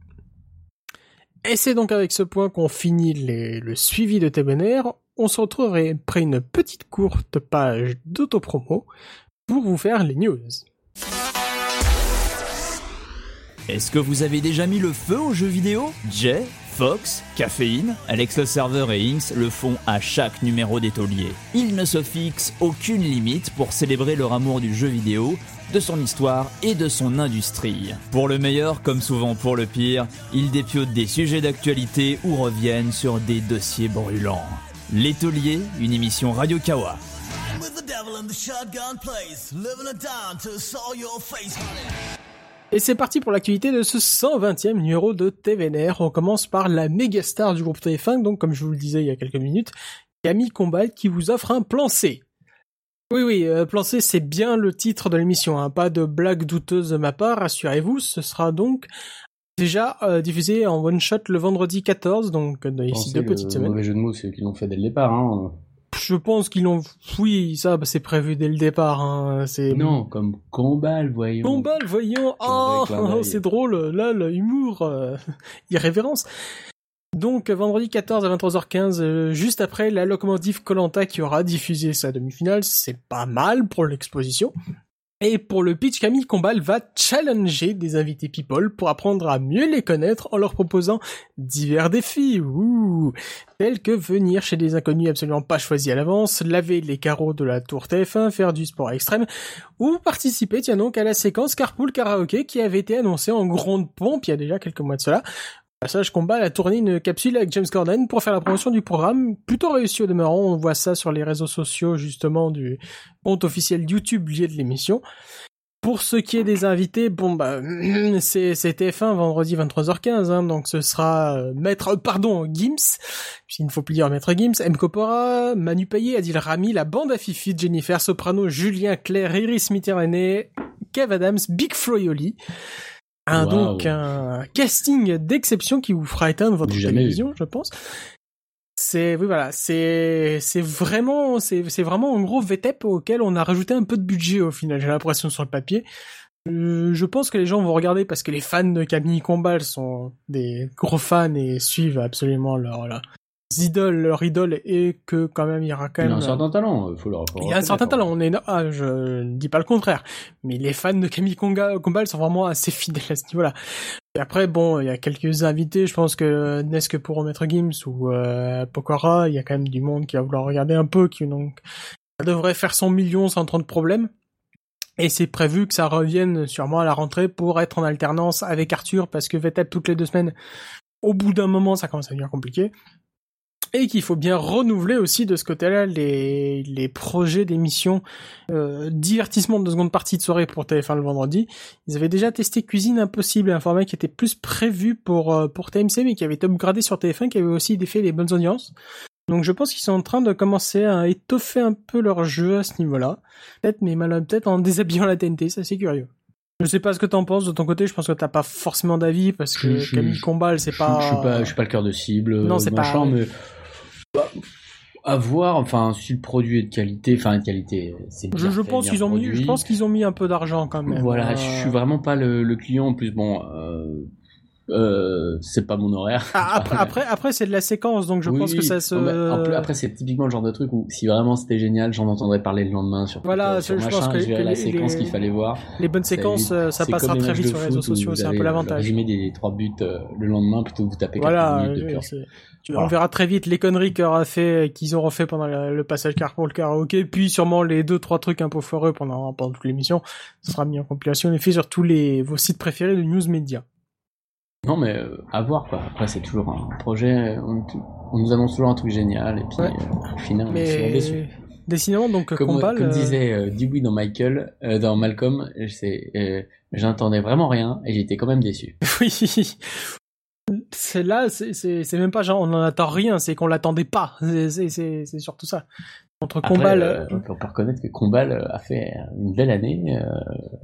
Et c'est donc avec ce point qu'on finit le suivi de TBNR. On se retrouve après une petite courte page d'autopromo pour vous faire les news. Est-ce que vous avez déjà mis le feu aux jeux vidéo? Jay, Fox, Caféine, Alex le serveur et Inks le font à chaque numéro des tauliers. Ils ne se fixent aucune limite pour célébrer leur amour du jeu vidéo, de son histoire et de son industrie. Pour le meilleur comme souvent pour le pire, ils dépiotent des sujets d'actualité ou reviennent sur des dossiers brûlants. Les tauliers, une émission Radio Kawa. with the devil in the shotgun place, living it down to saw your face, honey. Et c'est parti pour l'activité de ce 120e numéro de TVNR. On commence par la méga star du groupe TF1, donc comme je vous le disais il y a quelques minutes, Camille Combal qui vous offre un plan C. Oui, oui, euh, plan C, c'est bien le titre de l'émission, hein. pas de blague douteuse de ma part, rassurez-vous, ce sera donc déjà euh, diffusé en one-shot le vendredi 14, donc euh, Pensez ici deux petites semaines. mauvais jeu de mots, c'est eux qui l'ont fait dès le départ. Hein. Je pense qu'ils l'ont... Oui, ça, bah, c'est prévu dès le départ, hein. c'est... Non, comme Combal, voyons. Combal, voyons. Oh, c'est drôle. Là, l'humour, euh, irrévérence. Donc, vendredi 14 à 23h15, euh, juste après la locomotive Colanta qui aura diffusé sa demi-finale, c'est pas mal pour l'exposition. Et pour le pitch, Camille Combal va challenger des invités people pour apprendre à mieux les connaître en leur proposant divers défis, ouh, tels que venir chez des inconnus absolument pas choisis à l'avance, laver les carreaux de la tour TF1, faire du sport extrême, ou participer, tiens donc, à la séquence Carpool Karaoke qui avait été annoncée en grande pompe il y a déjà quelques mois de cela. Passage Combat a tourné une capsule avec James Corden pour faire la promotion du programme, plutôt réussi au demeurant, on voit ça sur les réseaux sociaux justement du compte officiel YouTube lié de l'émission. Pour ce qui est des invités, bon bah c'est c'est TF1 vendredi 23h15, hein, donc ce sera euh, Maître, pardon, Gims, puisqu'il ne faut plus dire Maître Gims, M. Copora, Manu Payet, Adil Rami, la bande à Fifi, Jennifer Soprano, Julien Clerc, Iris Mitterrand, Kev Adams, Big Froyoli. Un, Wow. donc un casting d'exception qui vous fera éteindre votre télévision, je pense. C'est oui voilà, c'est c'est vraiment c'est c'est vraiment un gros VTEP auquel on a rajouté un peu de budget au final. J'ai l'impression sur le papier. Euh, je pense que les gens vont regarder parce que les fans de Camille Combal sont des gros fans et suivent absolument leur, leurs idoles, leur idole et que quand même il y aura quand Il a même un certain talent, euh, faut le il y a un certain talent, on est ah, je ne dis pas le contraire, mais les fans de Camille Combal sont vraiment assez fidèles à ce niveau-là. Et après bon, il y a quelques invités, je pense que n'est-ce que pour remettre Gims ou euh, Pokora, il y a quand même du monde qui va vouloir regarder un peu qui donc ça devrait faire son million sans trop de problèmes. Et c'est prévu que ça revienne sûrement à la rentrée pour être en alternance avec Arthur parce que VTEP toutes les deux semaines, au bout d'un moment, ça commence à devenir compliqué. Et qu'il faut bien renouveler aussi de ce côté-là les, les projets d'émissions euh, divertissement de seconde partie de soirée pour TF1 le vendredi. Ils avaient déjà testé Cuisine Impossible, un format qui était plus prévu pour, euh, pour TMC mais qui avait été upgradé sur TF1, qui avait aussi fait des bonnes audiences. Donc je pense qu'ils sont en train de commencer à étoffer un peu leur jeu à ce niveau-là. Peut-être, mais peut-être en déshabillant la TNT, ça c'est curieux. Je sais pas ce que t'en penses de ton côté, je pense que t'as pas forcément d'avis parce que Je- Camille Combal c'est pas... Je, suis pas, je suis pas le cœur de cible. Non, euh, c'est machin, pas- mais bah, à voir. Enfin, si le produit est de qualité, enfin de qualité, c'est. Je, je pense qu'ils ont mis, je pense qu'ils ont mis un peu d'argent quand même. Voilà, Euh, je suis vraiment pas le, le client. En plus, bon, euh, euh, c'est pas mon horaire. ah, après, après, après c'est de la séquence, donc je Oui, pense que ça se. en plus, après, c'est typiquement le genre de truc où si vraiment c'était génial, j'en entendrais parler le lendemain sur Voilà, sur je- machin, pense que- je que la les- séquence qu'il fallait voir. les bonnes séquences, euh, ça passera très vite sur les réseaux sociaux, c'est un peu le l'avantage. résumé des trois buts euh, le lendemain plutôt que vous tapez Voilà, minutes euh, tu- on verra très vite les conneries qu'aura fait, qu'ils auront fait pendant le, passage car pour le karaoké, puis sûrement les deux trois trucs un peu foireux pendant pendant toute l'émission. Ce sera mis en compilation et fait sur tous les vos sites préférés de news média. Non, mais euh, à voir quoi. Après, c'est toujours un projet. On, on nous annonce toujours un truc génial et puis Ouais. euh, au final, on est souvent déçu. Mais décidément donc Comme, Combal, comme euh, disait euh, Dewey dans Michael, euh, dans Malcolm, euh, j'entendais vraiment rien et j'étais quand même déçu. Oui. C'est là, c'est même pas genre on en attend rien, c'est qu'on l'attendait pas. C'est surtout ça. Après, Combal, euh, euh, on peut pas reconnaître que Combal euh, a fait une belle année. euh,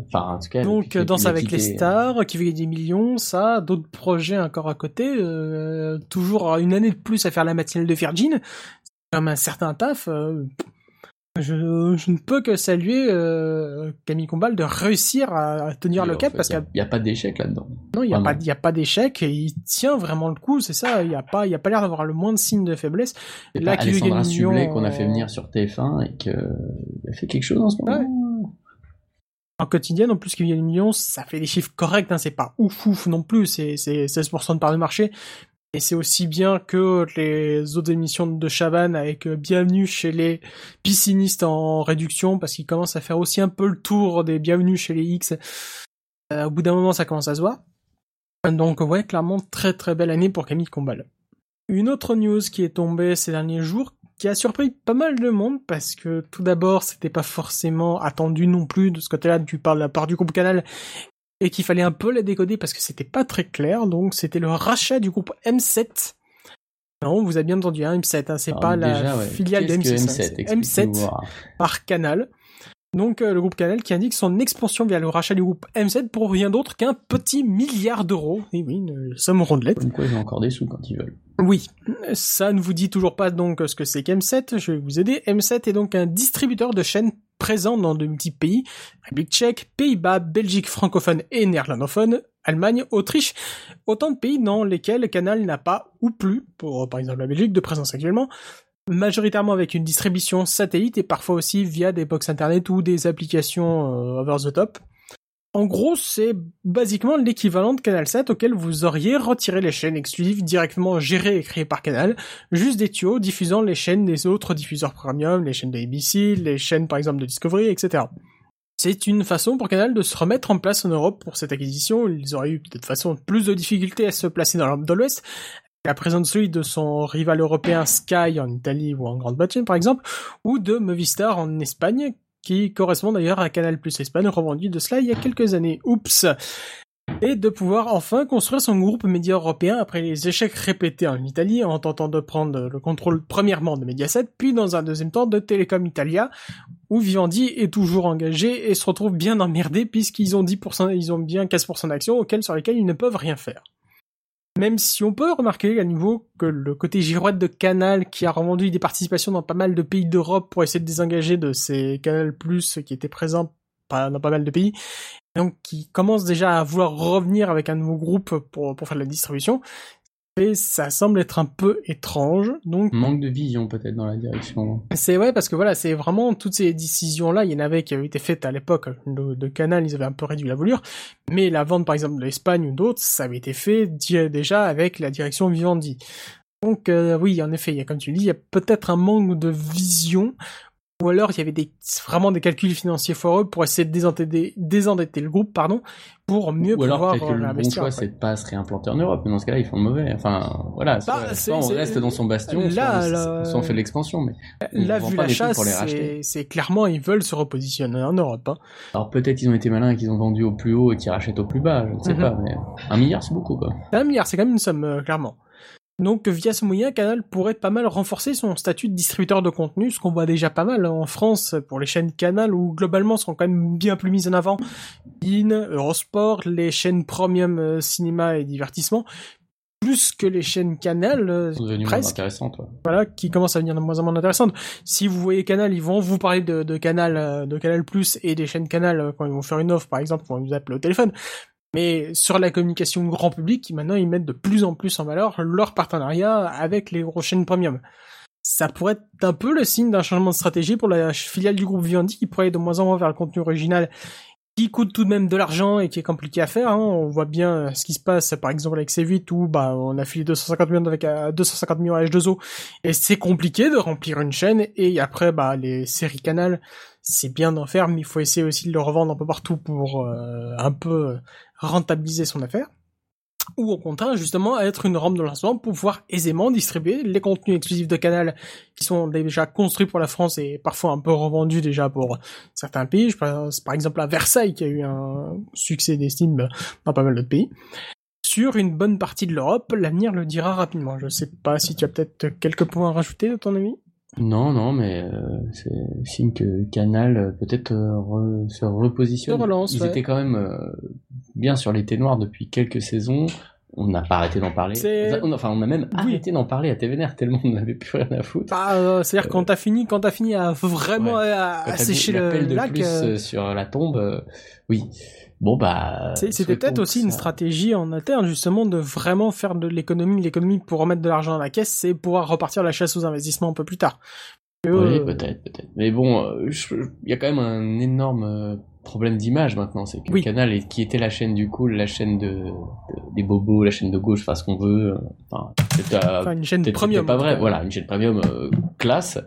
Enfin, en tout cas. donc Danse avec les stars, qui veut des millions, ça, d'autres projets encore à côté, euh, toujours une année de plus à faire la matinale de Virgin, comme un certain taf. Euh, je, je ne peux que saluer euh, Camille Combal de réussir à, à tenir le en cap fait, parce qu'il a- il y a pas d'échec là-dedans. Non, il y a pas, non. il y a pas d'échec et il tient vraiment le coup, c'est ça. Il y a pas, il y a pas l'air d'avoir le moins de signe de faiblesse. C'est Là, pas Alessandra Sublet qu'on a fait euh, venir sur TF1 et que a fait quelque chose en ce moment. En quotidienne, en plus qu'il y a une million, ça fait des chiffres corrects, hein, c'est pas ouf ouf non plus, c'est 16% de part de marché. Et c'est aussi bien que les autres émissions de Chaban avec euh, Bienvenue chez les piscinistes en réduction, parce qu'il commence à faire aussi un peu le tour des Bienvenue chez les X. Euh, au bout d'un moment, ça commence à se voir. Donc ouais, clairement, très très belle année pour Camille Combal. Une autre news qui est tombée ces derniers jours, qui a surpris pas mal de monde, parce que tout d'abord, c'était pas forcément attendu non plus de ce côté-là, tu parles de la part du groupe Canal, et qu'il fallait un peu la décoder parce que c'était pas très clair, donc c'était le rachat du groupe M7. Non, vous avez bien entendu, hein, M7, hein, c'est Alors, pas la ouais, filiale de qu'est-ce M6. que hein, c'est Explique-nous M7 voir. par Canal. Donc euh, le groupe Canal qui indique son expansion via le rachat du groupe M7 pour rien d'autre qu'un petit milliard d'euros. Et oui, une somme rondelette. Comme quoi ils ont encore des sous quand ils veulent. Oui, ça ne vous dit toujours pas donc ce que c'est qu'M7, je vais vous aider. M7 est donc un distributeur de chaînes présent dans de multiples pays, République tchèque, Pays-Bas, Belgique francophone et néerlandophone, Allemagne, Autriche, autant de pays dans lesquels Canal n'a pas ou plus, pour par exemple la Belgique, de présence actuellement, majoritairement avec une distribution satellite et parfois aussi via des box internet ou des applications euh, over the top. En gros, c'est basiquement l'équivalent de Canal 7 auquel vous auriez retiré les chaînes exclusives directement gérées et créées par Canal, juste des tuyaux diffusant les chaînes des autres diffuseurs premium, les chaînes de ABC, les chaînes par exemple de Discovery, etc. C'est une façon pour Canal de se remettre en place en Europe pour cette acquisition. Ils auraient eu de toute façon plus de difficultés à se placer dans l'Europe de l'Ouest. La présence celui de son rival européen Sky en Italie ou en Grande-Bretagne par exemple, ou de Movistar en Espagne, qui correspond d'ailleurs à Canal Plus Espagne revendu de cela il y a quelques années. Oups et de pouvoir enfin construire son groupe média européen après les échecs répétés en Italie en tentant de prendre le contrôle premièrement de Mediaset, puis dans un deuxième temps de Telecom Italia, où Vivendi est toujours engagé et se retrouve bien emmerdé puisqu'ils ont 10%, ils ont bien 15% d'actions auxquelles, sur lesquelles ils ne peuvent rien faire. Même si on peut remarquer à nouveau que le côté girouette de Canal, qui a revendu des participations dans pas mal de pays d'Europe pour essayer de désengager de ces Canal Plus qui étaient présents dans pas mal de pays, donc qui commence déjà à vouloir revenir avec un nouveau groupe pour, pour faire de la distribution, et ça semble être un peu étrange. Donc Manque de vision peut-être dans la direction. c'est ouais parce que voilà c'est vraiment toutes ces décisions là il y en avait qui avaient été faites à l'époque de, de Canal ils avaient un peu réduit la voilure mais la vente par exemple de l'Espagne ou d'autres ça avait été fait déjà avec la direction Vivendi. Donc euh, oui en effet il y a comme tu le dis il y a peut-être un manque de vision ou alors il y avait des vraiment des calculs financiers foireux pour essayer de désendetter, désendetter le groupe pardon pour mieux Ou alors pouvoir que euh, le bon investir choix c'est de pas se réimplanter en Europe, mais dans ce cas-là ils font le mauvais. Enfin voilà, Bah, soit on reste dans son bastion, Là, soit, là- soit on fait de l'expansion. Mais Là, vu la chasse, pour les racheter. c'est clairement ils veulent se repositionner en Europe. Hein. Alors peut-être ils ont été malins et qu'ils ont vendu au plus haut et qu'ils rachètent au plus bas, je ne sais Mhm. pas, mais un milliard c'est beaucoup quoi. Un milliard, c'est quand même une somme, euh, clairement. Donc, via ce moyen, Canal pourrait pas mal renforcer son statut de distributeur de contenu, ce qu'on voit déjà pas mal en France pour les chaînes Canal, où globalement sont quand même bien plus mises en avant. In, Eurosport, les chaînes premium euh, cinéma et divertissement, plus que les chaînes Canal, euh, presque. voilà, qui commencent à devenir de moins en moins intéressantes. Si vous voyez Canal, ils vont vous parler de, de Canal, euh, de Canal Plus et des chaînes Canal euh, quand ils vont faire une offre, par exemple, quand ils vous appellent au téléphone. Mais sur la communication grand public, maintenant, ils mettent de plus en plus en valeur leur partenariat avec les grosses chaînes premium. Ça pourrait être un peu le signe d'un changement de stratégie pour la filiale du groupe Vivendi qui pourrait aller de moins en moins vers le contenu original qui coûte tout de même de l'argent et qui est compliqué à faire. Hein. On voit bien euh, ce qui se passe, par exemple, avec C8 où bah, on a filé 250 millions avec euh, 250 millions à H2O et c'est compliqué de remplir une chaîne. Et après, bah, les séries Canal, c'est bien d'en faire, mais il faut essayer aussi de le revendre un peu partout pour euh, un peu rentabiliser son affaire. Ou au contraire, justement, être une rampe de lancement pour pouvoir aisément distribuer les contenus exclusifs de Canal qui sont déjà construits pour la France et parfois un peu revendus déjà pour certains pays. Je pense par exemple à Versailles qui a eu un succès d'estime dans pas mal d'autres pays. Sur une bonne partie de l'Europe, l'avenir le dira rapidement. Je sais pas si tu as peut-être quelques points à rajouter de ton avis. Non, non, mais euh, c'est signe que Canal euh, peut-être euh, re- se repositionne. Se relance, Ils ouais. étaient quand même euh, bien sur l'été noir depuis quelques saisons. On n'a pas arrêté d'en parler. C'est- On a- enfin, on a même Oui. arrêté d'en parler à TVNR tellement on n'avait plus rien à foutre. Bah, euh, c'est-à-dire quand t'as fini, quand t'as fini à vraiment Ouais. à, Quand à sécher le l'appel de lac, plus euh, euh, sur la tombe, euh, oui. Bon bah. c'est- c'était peut-être aussi une stratégie en interne justement de vraiment faire de l'économie. L'économie pour remettre de l'argent dans la caisse, c'est pouvoir repartir la chasse aux investissements un peu plus tard. Oui, euh, peut-être, peut-être. Mais bon, euh, il y a quand même un énorme euh, problème d'image maintenant. C'est que Oui. Canal, est- qui était la chaîne du cool, la chaîne de, de- des bobos, la chaîne de gauche, enfin ce qu'on veut. euh, Enfin, euh, une chaîne premium. pas vrai. Voilà, une chaîne premium euh, classe.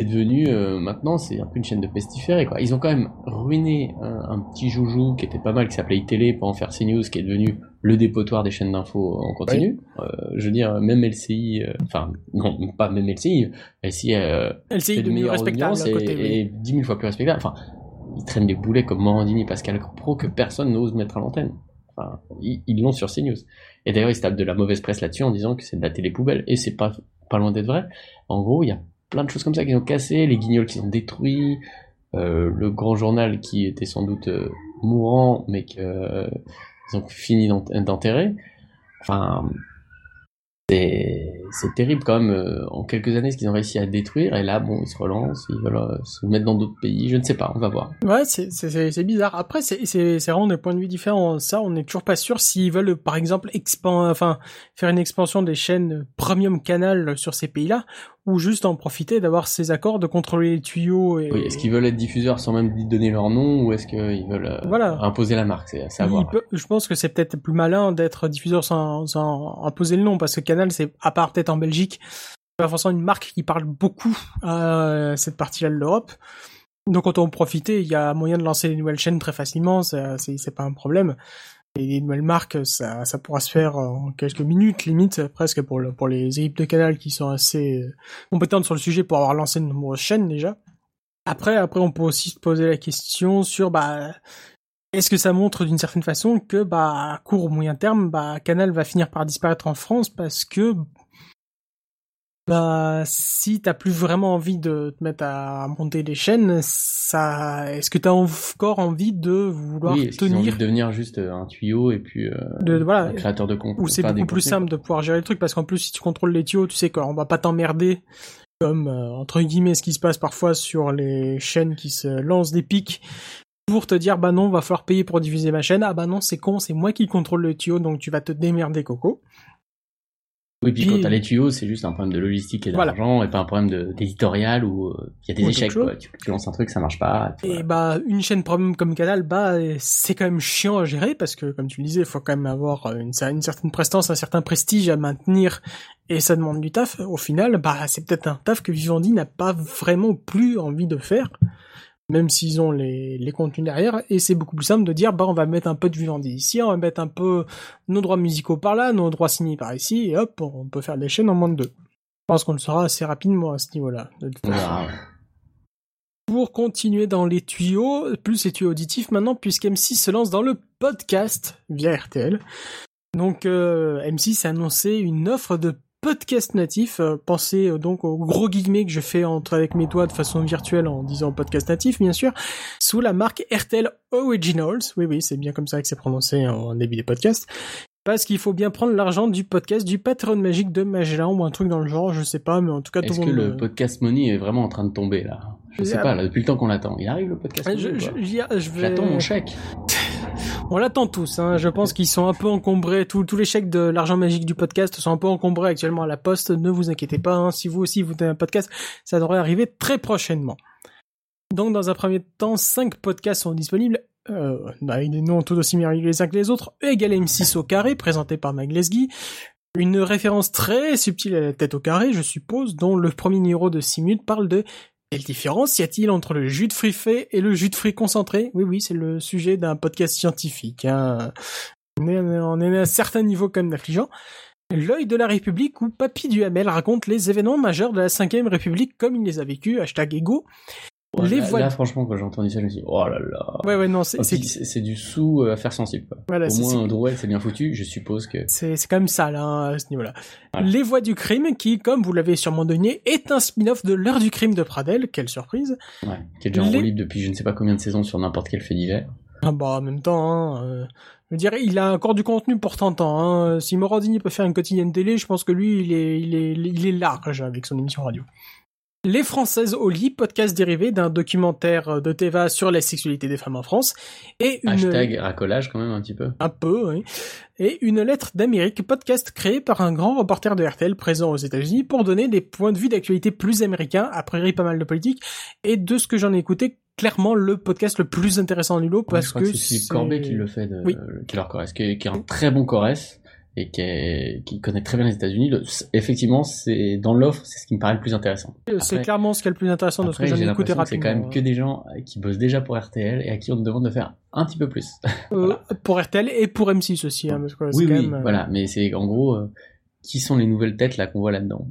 C'est devenu euh, maintenant, c'est un peu une chaîne de pestiférés quoi. Ils ont quand même ruiné un, un petit joujou qui était pas mal, qui s'appelait iTélé pour en faire CNews, qui est devenu le dépotoir des chaînes d'infos en continu. Euh, je veux dire, même LCI, euh, enfin non, pas même LCI, LCI euh, est de meilleure respectable audience et, côté. oui. et 10 000 fois plus respectable. Enfin, ils traînent des boulets comme Morandini, Pascal Pro que personne n'ose mettre à l'antenne. Enfin, ils ils l'ont sur CNews. Et d'ailleurs, ils se tapent de la mauvaise presse là-dessus en disant que c'est de la télé poubelle. Et c'est pas, pas loin d'être vrai. En gros, il y a plein de choses comme ça qui ont cassé, les guignols qui sont détruits, euh, le grand journal qui était sans doute euh, mourant, mais qu'ils ont fini d'en- d'enterrer. Enfin, c'est c'est terrible quand même euh, en quelques années ce qu'ils ont réussi à détruire et là bon ils se relancent ils veulent euh, se mettre dans d'autres pays je ne sais pas on va voir Ouais, c'est bizarre. Après, c'est c'est c'est vraiment des points de vue différents. Ça, on n'est toujours pas sûr s'ils veulent, par exemple, expan enfin faire une expansion des chaînes premium canal sur ces pays-là, ou juste en profiter d'avoir ces accords de contrôler les tuyaux. Et... oui, est-ce qu'ils veulent être diffuseurs sans même donner leur nom ou est-ce qu'ils veulent euh, Voilà. imposer la marque? C'est à savoir peut- je pense que c'est peut-être plus malin d'être diffuseur sans, sans imposer le nom, parce que Canal, c'est à part en Belgique, pas forcément une marque qui parle beaucoup à cette partie-là de l'Europe. Donc quand on en profiter, il y a moyen de lancer des nouvelles chaînes très facilement, c'est pas un problème. Et les nouvelles marques, ça, pourra se faire en quelques minutes, limite, presque pour les équipes de Canal qui sont assez euh, compétentes sur le sujet pour avoir lancé de nombreuses chaînes déjà. Après, après, on peut aussi se poser la question sur, bah, est-ce que ça montre d'une certaine façon que, bah, à court ou moyen terme, bah, Canal va finir par disparaître en France parce que Bah, si t'as plus vraiment envie de te mettre à monter des chaînes, ça, est-ce que t'as encore envie de vouloir Oui, envie tenir de devenir juste euh, un tuyau et puis euh, de, voilà, un créateur de contenu ou c'est beaucoup plus simple de pouvoir gérer le truc parce qu'en plus si tu contrôles les tuyaux, tu sais qu'on va pas t'emmerder comme euh, entre guillemets ce qui se passe parfois sur les chaînes qui se lancent des pics pour te dire bah non, va falloir payer pour diffuser ma chaîne. Ah bah non, c'est con, c'est moi qui contrôle le tuyau donc tu vas te démerder coco. Oui, puis Puis- quand t'as les tuyaux, c'est juste un problème de logistique et Voilà. d'argent et pas un problème d'éditorial où euh, il y a des Ou échecs. Quoi. Tu, tu lances un truc, ça marche pas. Et voilà. bah une chaîne premium comme Canal, bah c'est quand même chiant à gérer parce que comme tu le disais, il faut quand même avoir une, une certaine prestance, un certain prestige à maintenir et ça demande du taf. Au final, bah c'est peut-être un taf que Vivendi n'a pas vraiment plus envie de faire, même s'ils ont les, les contenus derrière. Et c'est beaucoup plus simple de dire bah on va mettre un peu de Vivendi ici, on va mettre un peu nos droits musicaux par là, nos droits signés par ici, et hop, on peut faire des chaînes en moins de deux. Je pense qu'on le saura assez rapidement à ce niveau-là. ouais. Pour continuer dans les tuyaux, plus les tuyaux auditifs maintenant, puisqu'M6 se lance dans le podcast via RTL. Donc euh, M6 a annoncé une offre de podcast natif. Euh, pensez euh, donc au gros guillemets que je fais entre avec mes doigts de façon virtuelle en disant podcast natif, bien sûr, sous la marque RTL Originals. Oui, oui, c'est bien comme ça que c'est prononcé en début des podcasts. Parce qu'il faut bien prendre l'argent du podcast du Patreon magique de Magellan ou un truc dans le genre, je sais pas, mais en tout cas tout Est-ce le que monde. le podcast Money est vraiment en train de tomber là? Je sais Ah. pas, là, depuis le temps qu'on l'attend. Il arrive le podcast Euh, Money je, vais... J'attends mon chèque. On l'attend tous, hein. je pense qu'ils sont un peu encombrés, tous, les chèques de l'argent magique du podcast sont un peu encombrés actuellement à la poste, ne vous inquiétez pas, hein. si vous aussi vous avez un podcast, ça devrait arriver très prochainement. Donc dans un premier temps, 5 podcasts sont disponibles, euh, avec des noms tout aussi merveilleux les uns que les autres, E égale M6 au carré, présenté par Lesguy, une référence très subtile à la tête au carré, je suppose, dont le premier numéro de 6 minutes parle de quelle différence y a-t-il entre le jus de fruits fait et le jus de fruits concentré Oui, oui, c'est le sujet d'un podcast scientifique. Hein. On, est, à un certain niveau quand même d'affligeant. L'œil de la République où Papy Duhamel raconte les événements majeurs de la 5ème République comme il les a vécus, hashtag ego. Ouais, les là, voix- là, franchement, quand j'ai entendu ça, je me suis dit, oh là là. Ouais, ouais, non, c'est, c'est, du sous euh, affaire sensible. Quoi. voilà, Au moins, Drouet, c'est bien foutu. Je suppose que. c'est, c'est quand même ça, là, hein, à ce niveau-là. Voilà. Les voix du crime, qui, comme vous l'avez sûrement deviné, est un spin-off de l'heure du crime de Pradel. Quelle surprise. Ouais, qui est déjà en roue libre depuis je ne sais pas combien de saisons sur n'importe quel fait divers. Ah bah en même temps, hein, euh, je dirais, il a encore du contenu pour 30 ans. Hein. Si Morandini peut faire une quotidienne télé, je pense que lui, il est, il est, il est large avec son émission radio. Les Françaises au lit, podcast dérivé d'un documentaire de Teva sur la sexualité des femmes en France, et une... Hashtag racolage quand même un petit peu. Un peu, oui. Et une lettre d'Amérique, podcast créé par un grand reporter de RTL présent aux États-Unis pour donner des points de vue d'actualité plus américains, a priori pas mal de politique, et de ce que j'en ai écouté, clairement le podcast le plus intéressant du lot parce je crois que, que c'est Philippe Corbet qui le fait, de, Oui. qui leur corresse, qui est, qui est un très bon corresse et qui, est- qui connaît très bien les États-Unis. Le- Effectivement, c'est dans l'offre, c'est ce qui me paraît le plus intéressant. C'est clairement ce qui est le plus intéressant de ce que j'en écouté que c'est rapidement. quand même que des gens qui bossent déjà pour RTL et à qui on demande de faire un petit peu plus. Euh, pour RTL et pour M6 aussi, hein, parce que oui, quand oui, même, euh, voilà. Mais c'est en gros, euh, qui sont les nouvelles têtes là qu'on voit là-dedans?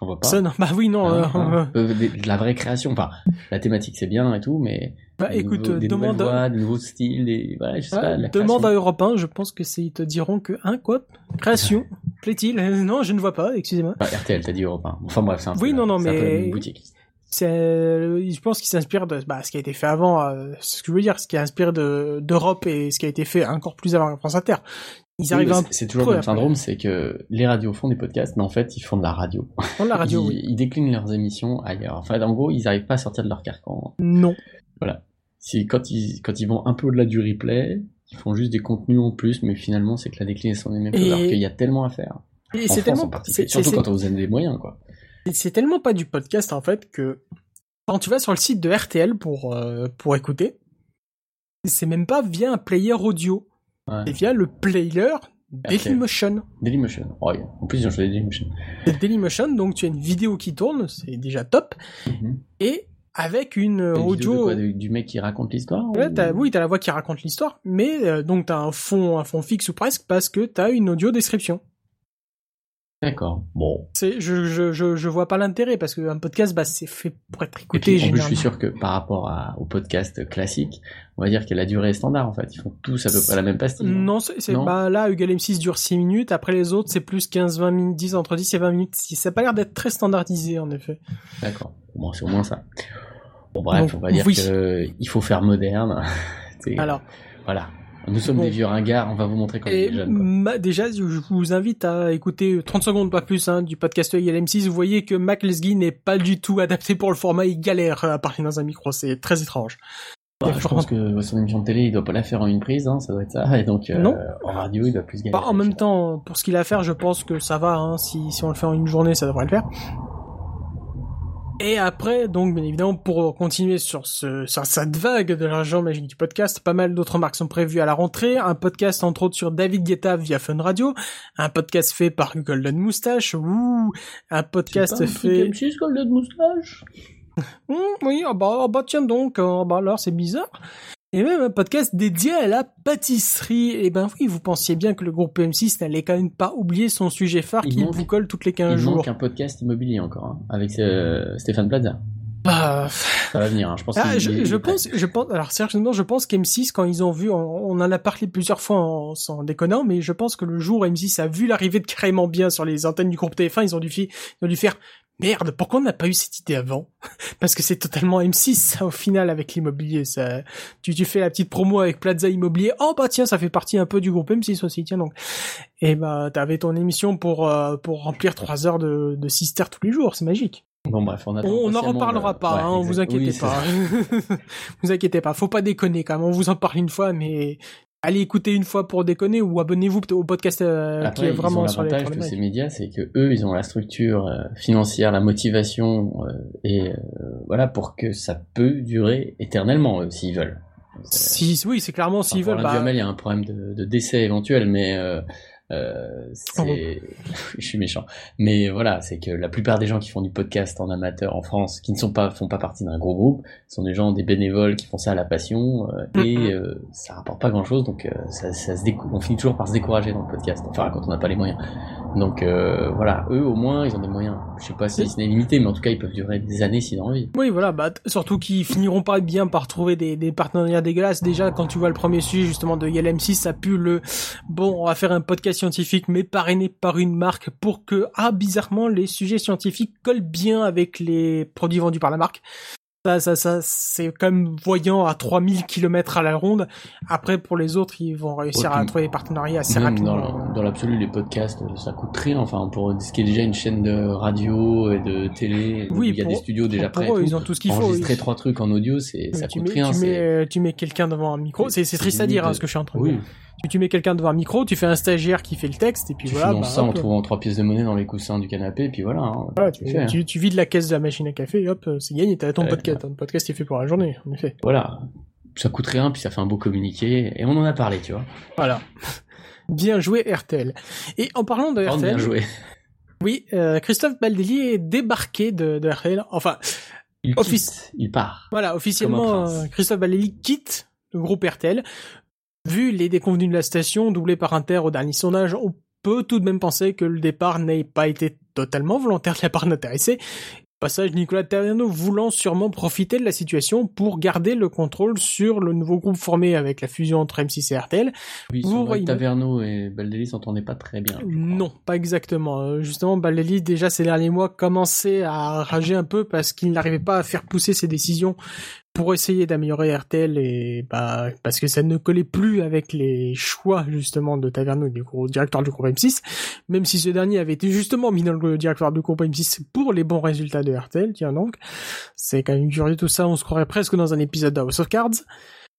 J'en vois pas. Ça, non, bah oui, non. Hein, euh, hein. Euh, des- de la vraie création. Enfin, la thématique c'est bien et tout, mais bah, des écoute, nouveaux- des demande, voix, des nouveaux styles, des je sais Ah, pas, de la demande à. Europe 1, je pense que c'est, ils te diront que, hein, quoi? Création? Plaît-il? Euh, Non, je ne vois pas, excusez-moi. RTL, t'as dit Europe 1. Enfin bref, c'est un Oui, peu, non, non, c'est un peu mais- même boutique. Euh, je pense qu'il s'inspire de, bah, ce qui a été fait avant, euh, ce que je veux dire, ce qui inspire de, d'Europe et ce qui a été fait encore plus avant en France Inter. Ils Oui, arrivent c'est- toujours le même syndrome, c'est que les radios font des podcasts, mais en fait, ils font de la radio. peu de la radio, ils, oui. ils déclinent leurs émissions ailleurs. Enfin, en gros, ils arrivent pas à sortir de leur carcan. Non. Si, quand, ils, quand ils vont un peu au-delà du replay, ils font juste des contenus en plus, mais finalement, c'est que la déclinaison des mêmes Et- alors qu'il y a tellement à faire. Et c'est tellement, c'est, Surtout quand on vous donne des moyens, quoi. c'est tellement pas du podcast, en fait, que quand tu vas sur le site de RTL pour, euh, pour écouter, c'est même pas via un player audio. Ouais. C'est via le player Dailymotion. Dailymotion. Oh, yeah. En plus, ils ont choisi Dailymotion. C'est Dailymotion, donc tu as une vidéo qui tourne, c'est déjà top, Mhm. et avec une euh, Une de audio. quoi, de- du mec qui raconte l'histoire Ouais, ou- t'as- oui, t'as la voix qui raconte l'histoire, mais euh, donc t'as un fond, un fond fixe ou presque parce que t'as une audio description. D'accord. Bon. C'est, je, je, je, je vois pas l'intérêt parce qu'un podcast, bah, c'est fait pour être Et écouté. puis, en plus, je suis sûr que par rapport à, au podcast classique, on va dire que la durée est standard en fait. Ils font tous à peu près la même pastille. Non, c'est, bah, là, Hugo M6 dure 6 minutes. Après les autres, c'est plus 15, 20 minutes, 10, entre 10 et 20 minutes. Ça a pas l'air d'être très standardisé, en effet. D'accord. Bon, c'est au moins ça. Bon, bref, Donc, on va dire oui. que il faut faire moderne. Alors. Voilà. Nous sommes Bon. des vieux ringards, on va vous montrer quand on est jeune. quoi. ma- déjà, je vous invite à écouter 30 secondes, pas plus, hein, du podcast ILM6. Vous voyez que Mac Lesguy n'est pas du tout adapté pour le format. Il galère à parler dans un micro. C'est très étrange. Bah, je pense que son émission de télé, il doit pas la faire en une prise, hein, ça doit être ça. Et donc, euh, Non. en radio, il doit plus gagner. Bah, en même temps, pour ce qu'il a à faire, je pense que ça va. Hein, si, si on le fait en une journée, ça devrait le faire. Et après, donc, bien évidemment, pour continuer sur, ce, sur cette vague de l'argent magique du podcast, pas mal d'autres marques sont prévues à la rentrée. Un podcast, entre autres, sur David Guetta via Fun Radio. Un podcast fait par Golden Moustache. Ouh, un podcast fait... M6 Golden Moustache Hum, oui, ah bah, ah bah tiens donc, ah bah alors c'est bizarre. Et même un podcast dédié à la pâtisserie. Et ben oui, vous pensiez bien que le groupe M6 n'allait quand même pas oublier son sujet phare qui vous colle toutes les 15 Il jours. manque un podcast immobilier encore, hein, avec euh, Stéphane Plaza. Bah, Ça va venir, hein, je pense. ah, je, est je pense, je pense, alors sérieusement, je pense qu'M6, quand ils ont vu, on, on en a parlé plusieurs fois en, sans déconnant, mais je pense que le jour où M6 a vu l'arrivée de carrément bien sur les antennes du groupe TF1, ils ont dû, ils ont dû faire, merde, pourquoi on n'a pas eu cette idée avant? Parce que c'est totalement M6, ça, au final, avec l'immobilier, ça, tu, tu fais la petite promo avec Plaza Immobilier, oh bah tiens, ça fait partie un peu du groupe M6 aussi, tiens donc. Et bah, t'avais ton émission pour, euh, pour remplir trois heures de, de sister tous les jours, c'est magique. Bon, bref, on. On n'en patiemment reparlera le- pas, Ouais, hein, vous inquiétez Oui, pas. vous inquiétez pas, faut pas déconner quand même. On vous en parle une fois, mais allez écouter une fois pour déconner ou abonnez-vous au podcast euh, qui est ils ont vraiment sur les l'avantage de ces médias, c'est que eux, ils ont la structure euh, financière, la motivation, euh, et voilà, pour que ça peut durer éternellement, s'ils veulent. Si, oui, c'est clairement s'ils veulent. Bah, il y a un problème de, de décès éventuel, mais euh, c'est, je suis méchant. Mais voilà, c'est que la plupart des gens qui font du podcast en amateur en France, qui ne sont pas, font pas partie d'un gros groupe, sont des gens, des bénévoles qui font ça à la passion, euh, et euh, ça rapporte pas grand chose, donc euh, ça, ça se on finit toujours par se décourager dans le podcast. Enfin, quand on n'a pas les moyens. Donc voilà, eux au moins, ils ont des moyens. Je sais pas si c'est limité, mais en tout cas, ils peuvent durer des années s'ils ont envie. Oui, voilà, bah, surtout qu'ils finiront pas bien par trouver des, des partenariats dégueulasses. Déjà, quand tu vois le premier sujet, justement, de YLM6, ça pue le, bon, on va faire un podcast scientifique, mais parrainé par une marque pour que, ah, bizarrement, les sujets scientifiques collent bien avec les produits vendus par la marque. Ça, ça, ça, c'est quand même voyant à 3000 km à la ronde. Après, pour les autres, ils vont réussir à trouver des partenariats assez Même rapidement. dans, l'absolu, les podcasts, euh, ça coûte rien. Enfin, pour ce qui est déjà une chaîne de radio et de télé, Oui, il y a pour- des studios déjà pour prêts. eux, ils ont tout ce qu'il faut. Enregistrer trois trucs en audio, c'est ça tu coûte mets, rien. tu mets, euh, tu mets quelqu'un devant un micro. C'est, triste à dire, hein, ce que je suis en train de Oui, dire. Tu, tu mets quelqu'un devant un micro, tu fais un stagiaire qui fait le texte, et puis tu voilà. finances bah, ça en trouvant trois pièces de monnaie dans les coussins du canapé, et puis voilà. hein. Voilà, tu, fait, hein. tu, tu vides la caisse de la machine à café, et hop, euh, c'est gagné, t'as ton Ouais, podcast. Ton podcast est fait pour la journée, en effet. Voilà. Ça coûte rien, puis ça fait un beau communiqué, et on en a parlé, tu vois. Voilà. Bien joué, RTL. Et en parlant de bien RTL, joué. oui, euh, Christophe Baldelli est débarqué de, de RTL. Enfin, Il, Office. quitte, il part. voilà, officiellement, euh, Christophe Baldelli quitte le groupe RTL. Vu les déconvenus de la station, doublés par Inter au dernier sondage, on peut tout de même penser que le départ n'ait pas été totalement volontaire de la part d'intéressés. Passage Nicolas Taverneau voulant sûrement profiter de la situation pour garder le contrôle sur le nouveau groupe formé avec la fusion entre M6 et RTL. Oui, que Taverneau et Baldelli s'entendaient pas très bien. Non, pas exactement. Euh, Justement, Baldelli, déjà ces derniers mois, commençait à rager un peu parce qu'il n'arrivait pas à faire pousser ses décisions pour essayer d'améliorer RTL et bah parce que ça ne collait plus avec les choix justement de Taverneau, du gros directeur du groupe M6, même si ce dernier avait été justement mis dans le directeur du groupe M6 pour les bons résultats de RTL, tiens donc. C'est quand même curieux tout ça, on se croirait presque dans un épisode de House of Cards.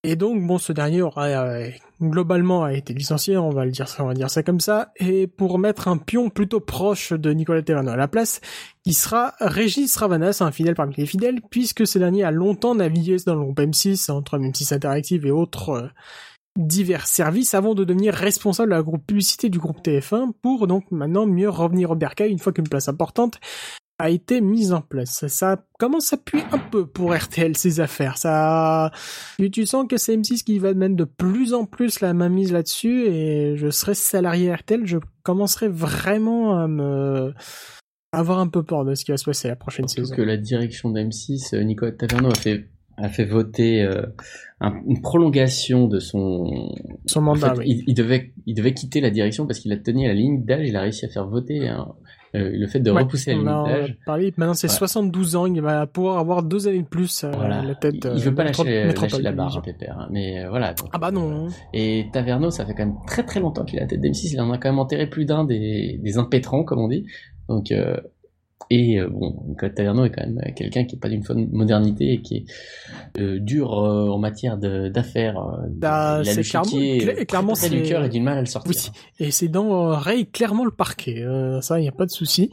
Et donc, bon, ce dernier aura euh, globalement été licencié, on va le dire, ça, on va dire ça comme ça, et pour mettre un pion plutôt proche de Nicolas Terrano à la place, qui sera Régis Ravanas, un fidèle parmi les fidèles, puisque ce dernier a longtemps navigué dans le groupe M6, entre M6 Interactive et autres euh, divers services, avant de devenir responsable de la groupe publicité du groupe TF1, pour donc maintenant mieux revenir au bercail une fois qu'une place importante a été mise en place. Ça commence à puer un peu pour RTL ces affaires? Ça, tu, tu sens que c'est M6 qui va mettre de plus en plus la main mise là-dessus et je serais salarié RTL, je commencerai vraiment à me avoir un peu peur de ce qui va se passer la prochaine Surtout saison. que la direction d'M6, euh, Nicolas Taverneau a fait a fait voter euh, un- une prolongation de son Son En mandat, fait, oui. il, il devait il devait quitter la direction parce qu'il a tenu à la limite d'âge, il a réussi à faire voter un- euh, le fait de Ouais, repousser a d'âge. parlé. Maintenant, c'est Voilà. 72 ans. Il va pouvoir avoir deux années de plus à Voilà. la tête. il, veut euh, pas lâcher, lâcher la barre, hein, Pépère. hein. Mais euh, voilà. donc, Ah bah non. Et Taverneau, ça fait quand même très très longtemps qu'il à la tête d'M6. Il en a quand même enterré plus d'un des, des impétrants, comme on dit. Donc, euh, et euh, bon, Nicolas Taverneau est quand même euh, quelqu'un qui est pas d'une modernité et qui est euh, dur euh, en matière d'affaires. Bah, c'est clairement- près du c'est- cœur et du mal à le sortir. Oui. Et c'est dans Ray clairement le parquet. Ça, il n'y a pas de souci.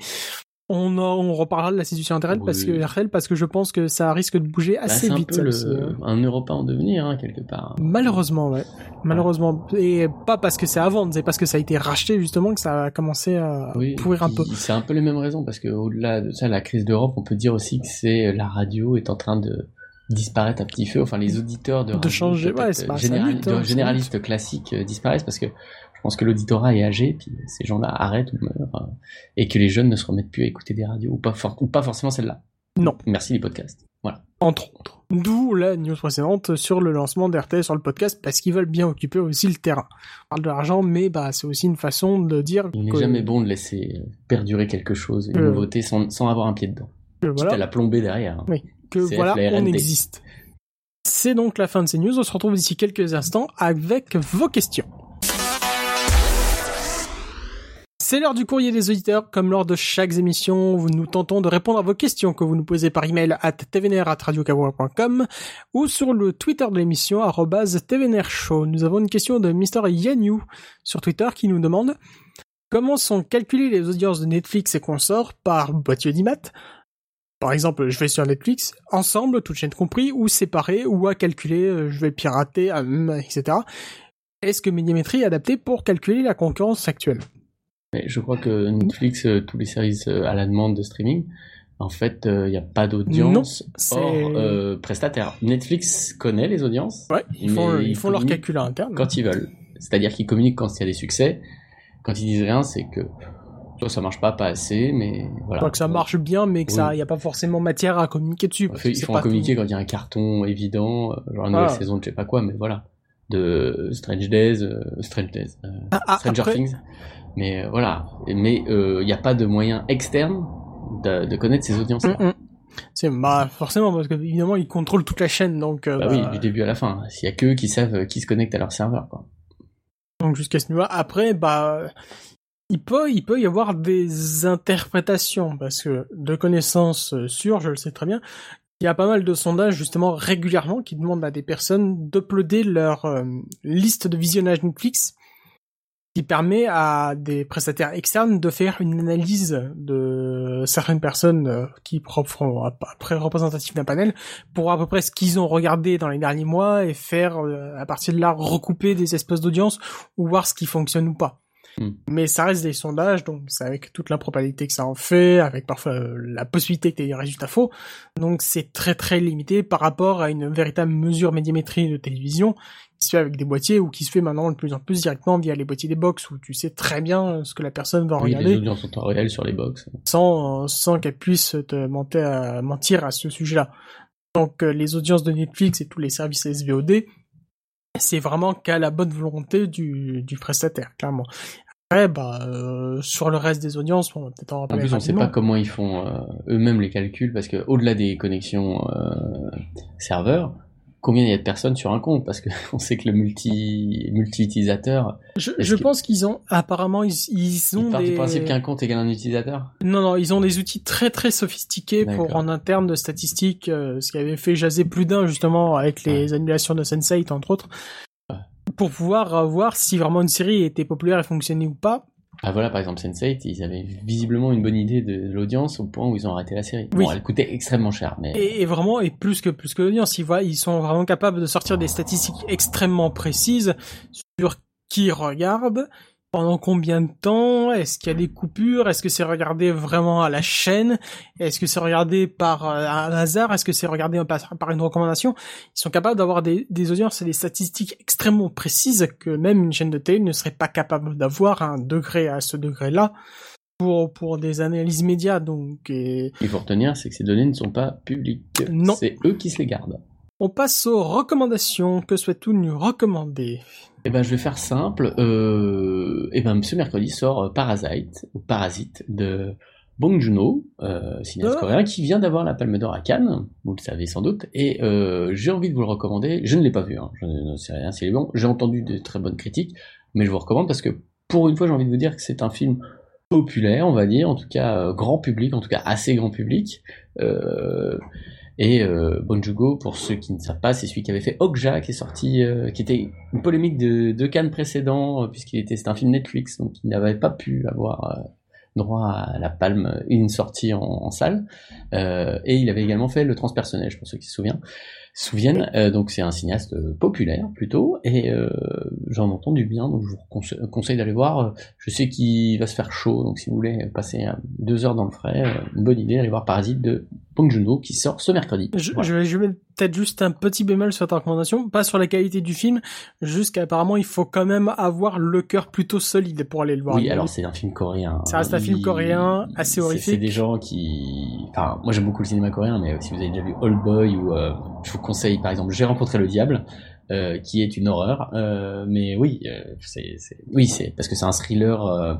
On, reparlera de la situation RTL parce que Oui. Parce que je pense que ça risque de bouger Bah, assez c'est un vite. peu ça le- hein. un Européen en devenir, hein, quelque part. Malheureusement, ouais. Malheureusement. Et pas parce que c'est à vendre, c'est parce que ça a été racheté justement que ça a commencé à Oui, pourrir un peu. C'est un peu les mêmes raisons parce que au-delà de ça, la crise d'Europe, on peut dire aussi que c'est euh, la radio est en train de disparaître à petit feu. Enfin, les auditeurs de, De radio, changer, ouais, euh, général- hein, généralistes classiques euh, disparaissent parce que pense que l'auditorat est âgé, puis ces gens-là arrêtent ou meurent, euh, et que les jeunes ne se remettent plus à écouter des radios ou pas, for- ou pas forcément celle-là. Non. Merci les podcasts. Voilà. Entre autres. D'où la news précédente sur le lancement d'RTL sur le podcast parce qu'ils veulent bien occuper aussi le terrain. On parle de l'argent, mais bah c'est aussi une façon de dire Il n'est jamais bon de laisser euh, perdurer quelque chose, une Euh. nouveauté, sans, sans avoir un pied dedans. que voilà. à la plomber derrière. hein. Oui. que voilà, on existe. C'est donc la fin de ces news. On se retrouve d'ici quelques instants avec vos questions. C'est l'heure du courrier des auditeurs. Comme lors de chaque émission, nous tentons de répondre à vos questions que vous nous posez par email à tvnr.radiocavoir.com ou sur le Twitter de l'émission, tvnrshow. Nous avons une question de Mr. Yanyu sur Twitter qui nous demande comment sont calculées les audiences de Netflix et consorts par boîtier d'IMAT par exemple, je vais sur Netflix, ensemble, toutes chaînes compris, ou séparés, ou à calculer, euh, je vais pirater, hum, etc. Est-ce que Médiamétrie est adapté pour calculer la concurrence actuelle? Je crois que Netflix, euh, tous les services euh, à la demande de streaming, en fait, il n'y a pas d'audience hors euh, prestataire. Netflix connaît les audiences Ouais, ils font, ils font leur calcul interne. quand ils veulent. C'est-à-dire qu'ils communiquent quand il y a des succès. Quand ils disent rien, c'est que soit ça marche pas, pas assez, mais voilà. Donc ça marche bien, mais que Oui. ça, il n'y a pas forcément matière à communiquer dessus. Ils parce font- que Ils communiquer quand il y a un carton évident, euh, genre une nouvelle Voilà. saison de je sais pas quoi, mais voilà. De Strange Days, euh, Strange Days, euh, Ah, ah, Stranger après- Things. Mais euh, voilà. Mais il n'y a pas de moyen externe de, de connaître ces audiences. Hum, hum. C'est bah forcément parce que évidemment ils contrôlent toute la chaîne donc euh, Bah bah, oui, du début à la fin. S'il y a que qui savent qui se connecte à leur serveur, quoi. donc jusqu'à ce niveau-là après bah il peut il peut y avoir des interprétations parce que de connaissances sûres je le sais très bien il y a pas mal de sondages justement régulièrement qui demandent à des personnes d'uploader leur euh, liste de visionnage Netflix qui permet à des prestataires externes de faire une analyse de certaines personnes euh, qui feront après représentatif d'un panel pour à peu près ce qu'ils ont regardé dans les derniers mois et faire euh, à partir de là recouper des espèces d'audience ou voir ce qui fonctionne ou pas. Hmm. Mais ça reste des sondages, donc c'est avec toute l'improbabilité que ça en fait, avec parfois euh, la possibilité que tu aies des résultats faux. Donc c'est très très limité par rapport à une véritable mesure médiamétrie de télévision qui se fait avec des boîtiers ou qui se fait maintenant de plus en plus directement via les boîtiers des box où tu sais très bien euh, ce que la personne va Oui, les regarder audiences sont en réel sur les box. sans, sans qu'elle puisse te mentir à, mentir à ce sujet-là. Donc euh, les audiences de Netflix et tous les services SVOD, c'est vraiment qu'à la bonne volonté du, du prestataire, clairement. Après, bah, euh, sur le reste des audiences, on va peut-être en En plus, on sait rapidement. pas comment ils font euh, eux-mêmes les calculs, parce que au-delà des connexions euh, serveurs, combien il y a de personnes sur un compte Parce que on sait que le multi multi-utilisateur, Je, est-ce je que- pense qu'ils ont, apparemment, ils, ils il ont part des... du principe qu'un compte égale un utilisateur. Non, non, ils ont des outils très très sophistiqués pour en interne de statistiques, euh, ce qui avait fait jaser plus d'un justement avec les annulations de Sense8 entre autres, pour pouvoir euh, voir si vraiment une série était populaire et fonctionnait ou pas. Ah voilà, par exemple, Sense8, ils avaient visiblement une bonne idée de l'audience au point où ils ont arrêté la série. Oui. Bon, elle coûtait extrêmement cher, mais Et, et vraiment, et plus que plus que l'audience, ils voient, ils sont vraiment capables de sortir des statistiques extrêmement précises sur qui regarde, pendant combien de temps? Est-ce qu'il y a des coupures? Est-ce que c'est regardé vraiment à la chaîne? Est-ce que c'est regardé par euh, un hasard? Est-ce que c'est regardé par, par une recommandation? Ils sont capables d'avoir des, des audiences et des statistiques extrêmement précises que même une chaîne de télé ne serait pas capable d'avoir à un degré à ce degré-là pour pour des analyses médias. Donc et Il faut retenir, c'est que ces données ne sont pas publiques. Non. C'est eux qui se les gardent. On passe aux recommandations. Que souhaites-vous nous recommander? Eh ben, je vais faire simple. Euh, eh ben, ce mercredi sort euh, Parasite, ou Parasite de Bong Joon-ho, euh, cinéaste Ah. coréen, qui vient d'avoir la Palme d'Or à Cannes, vous le savez sans doute, et euh, j'ai envie de vous le recommander. Je ne l'ai pas vu, hein, je ne sais rien s'il est bon. J'ai entendu de très bonnes critiques, mais je vous recommande parce que pour une fois, j'ai envie de vous dire que c'est un film populaire, on va dire, en tout cas grand public, en tout cas assez grand public. Euh, et euh, Bon Joon-ho, pour ceux qui ne savent pas, c'est celui qui avait fait Okja, qui est sorti, euh, qui était une polémique de, de Cannes précédent, euh, puisqu'il était, c'était un film Netflix, donc il n'avait pas pu avoir euh, droit à la palme, une sortie en, en salle. Et il avait également fait Le Transpersonnage, pour ceux qui se souviennent. souviennent. Donc c'est un cinéaste populaire plutôt, et j'en ai entendu bien, donc je vous conse- conseille d'aller voir. Je sais qu'il va se faire chaud, donc si vous voulez passer deux heures dans le frais, une bonne idée, allez voir Parasite de Bong Joon-ho qui sort ce mercredi. Je, Voilà. je vais, je vais mettre peut-être juste un petit bémol sur ta recommandation, pas sur la qualité du film, juste qu'apparemment il faut quand même avoir le cœur plutôt solide pour aller le voir. Oui, alors c'est un film coréen. Ça reste un film Il- coréen, assez horrifique. C'est des gens qui... Enfin, moi j'aime beaucoup le cinéma coréen, mais si vous avez déjà vu Old Boy ou... euh, je vous conseille par exemple J'ai rencontré le diable, euh, qui est une horreur. euh, mais oui, euh, c'est... Oui, c'est parce que c'est un thriller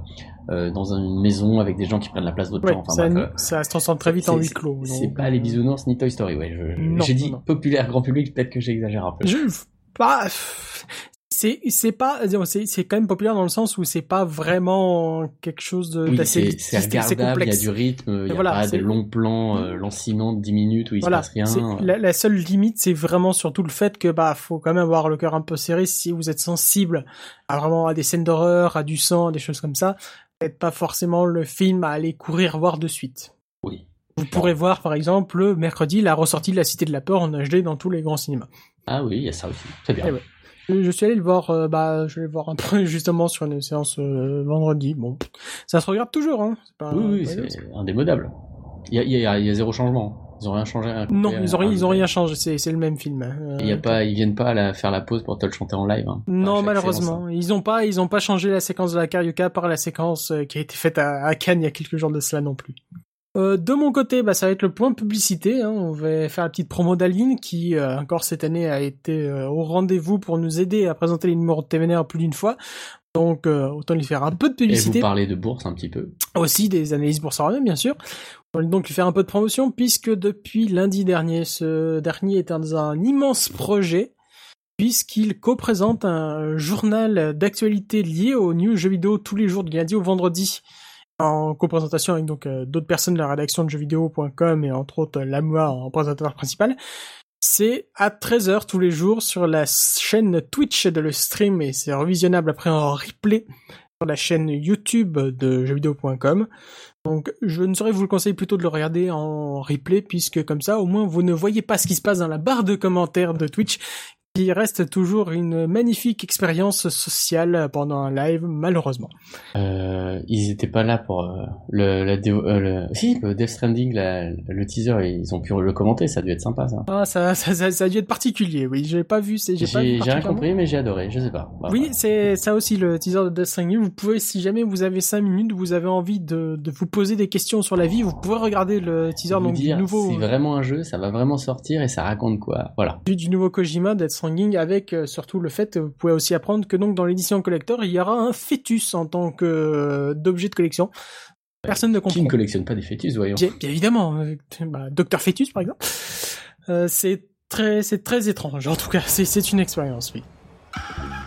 dans une maison avec des gens qui prennent la place d'autres Ouais, gens. Enfin, ça, bref, ça se transforme très vite en huis clos. C'est donc, pas les bisounours ni Toy Story, ouais. J'ai dit non. populaire, grand public, peut-être que j'exagère un peu. Je pas c'est c'est pas disons, c'est quand même populaire dans le sens où c'est pas vraiment quelque chose de- Oui, d'assez c'est regardable, il y a du rythme, il y a voilà, pas c'est- de longs plans euh, lancinants de 10 minutes où il Voilà, se passe rien. c'est- la, la seule limite, c'est vraiment surtout le fait que bah faut quand même avoir le cœur un peu serré si vous êtes sensible à vraiment à des scènes d'horreur, à du sang, à des choses comme ça. Peut-être pas forcément le film à aller courir voir de suite. Oui. Vous pourrez voir par exemple le mercredi la ressortie de La Cité de la Peur en HD dans tous les grands cinémas. Ah oui, il y a ça aussi. Très bien. Eh ouais. Je suis allé le voir, euh, bah je vais le voir un peu justement sur une séance euh, vendredi. Bon, ça se regarde toujours, hein. Pas- Oui, c'est indémodable. Il y a, y, a, y a zéro changement. Ils ont rien changé. rien Non, ils ont rien, ils ont rien changé. C'est le même film. Euh, Il y a pas, ils viennent pas à la, faire la pause pour te le chanter en live. hein. Non, malheureusement, séance, hein. ils ont pas, ils ont pas changé la séquence de la Carioca par la séquence euh, qui a été faite à, à Cannes il y a quelques jours de cela non plus. Euh, de mon côté, bah, ça va être le point publicité. Hein. On va faire la petite promo d'Aline qui, euh, encore cette année, a été euh, au rendez-vous pour nous aider à présenter les numéros de TVNR plus d'une fois. Donc, euh, autant lui faire un peu de Et vous publicité. parlez de bourse un petit peu. Aussi des analyses boursières, bien sûr. On va donc lui faire un peu de promotion puisque depuis lundi dernier, ce dernier est dans un immense projet puisqu'il co-présente un journal d'actualité lié aux news jeux vidéo tous les jours du lundi au vendredi en co-présentation avec donc euh, d'autres personnes de la rédaction de jeuxvideo.com et entre autres euh, Lamua en présentateur principal. C'est à 13h tous les jours sur la chaîne Twitch de le stream et c'est revisionnable après en replay sur la chaîne YouTube de jeuxvideo.com. Donc je ne saurais vous le conseiller plutôt de le regarder en replay puisque comme ça au moins vous ne voyez pas ce qui se passe dans la barre de commentaires de Twitch qui reste toujours une magnifique expérience sociale pendant un live malheureusement. Euh, ils étaient pas là pour euh, le, la déo- euh, le, si, le Death Stranding, la- le teaser, ils ont pu le commenter, ça a dû être sympa, ça. Ah ça ça, ça, ça a dû être particulier, oui, j'ai pas vu, j'ai pas J'ai rien compris, mais j'ai adoré, je sais pas. Bah, Oui, c'est ça aussi le teaser de Death Stranding. Vous pouvez, si jamais vous avez 5 minutes, vous avez envie de, de vous poser des questions sur la vie, vous pouvez regarder le teaser donc du nouveau c'est vraiment un jeu, ça va vraiment sortir et ça raconte quoi. Voilà. du, du nouveau Kojima Death Stranding avec euh, surtout le fait, vous pouvez aussi apprendre que donc dans l'édition collector, il y aura un fœtus en tant que euh, d'objet de collection. Personne ne Qui comprend. ne collectionne pas des fœtus, voyons. Bien, bien évidemment, euh, bah, Docteur Fœtus par exemple. Euh, c'est très, c'est très étrange. En tout cas, c'est, c'est une expérience, oui.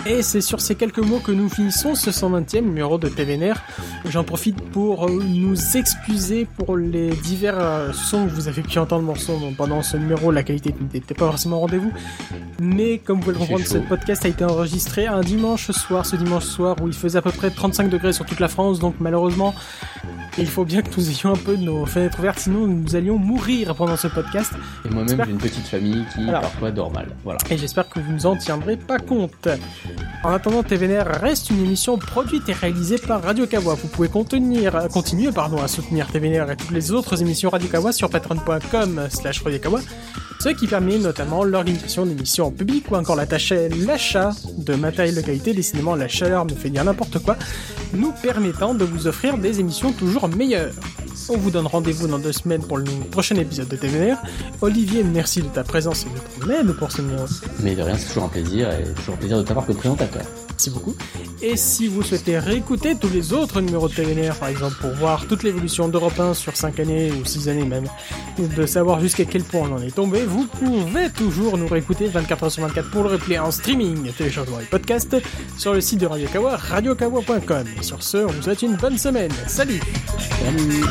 Et c'est sur ces quelques mots que nous finissons ce 120e numéro de TVNR. J'en profite pour euh, nous excuser pour les divers euh, sons que vous avez pu entendre pendant ce numéro. La qualité n'était pas forcément au rendez-vous. Mais comme vous pouvez le comprendre, ce podcast a été enregistré un dimanche soir, ce dimanche soir où il faisait à peu près 35 degrés sur toute la France. Donc malheureusement, il faut bien que nous ayons un peu de nos fenêtres ouvertes, sinon nous allions mourir pendant ce podcast. Et moi-même, j'ai une petite famille qui Alors. parfois dort mal. Voilà. Et j'espère que vous nous en tiendrez pas compte. En attendant, TVNR reste une émission produite et réalisée par Radio Kawa. Vous pouvez continuer à soutenir TVNR et toutes les autres émissions Radio Kawa sur patreon.com slash Kawa, ce qui permet notamment l'organisation d'émissions en public ou encore l'achat de matériel de qualité, décidément la chaleur me fait dire n'importe quoi, nous permettant de vous offrir des émissions toujours meilleures. On vous donne rendez-vous dans deux semaines pour le prochain épisode de TVNR. Olivier, merci de ta présence et de ton aide pour ce numéro. Mais de rien, c'est toujours un plaisir et toujours un plaisir de t'avoir comme présentateur. Merci beaucoup. Et si vous souhaitez réécouter tous les autres numéros de TVNR, par exemple, pour voir toute l'évolution d'Europe 1 sur 5 années ou 6 années même, et de savoir jusqu'à quel point on en est tombé, vous pouvez toujours nous réécouter 24h sur 24 pour le replay en streaming, téléchargement et podcast sur le site de Radio Kawa, radiokawa.com. Sur ce, on vous souhaite une bonne semaine. Salut Salut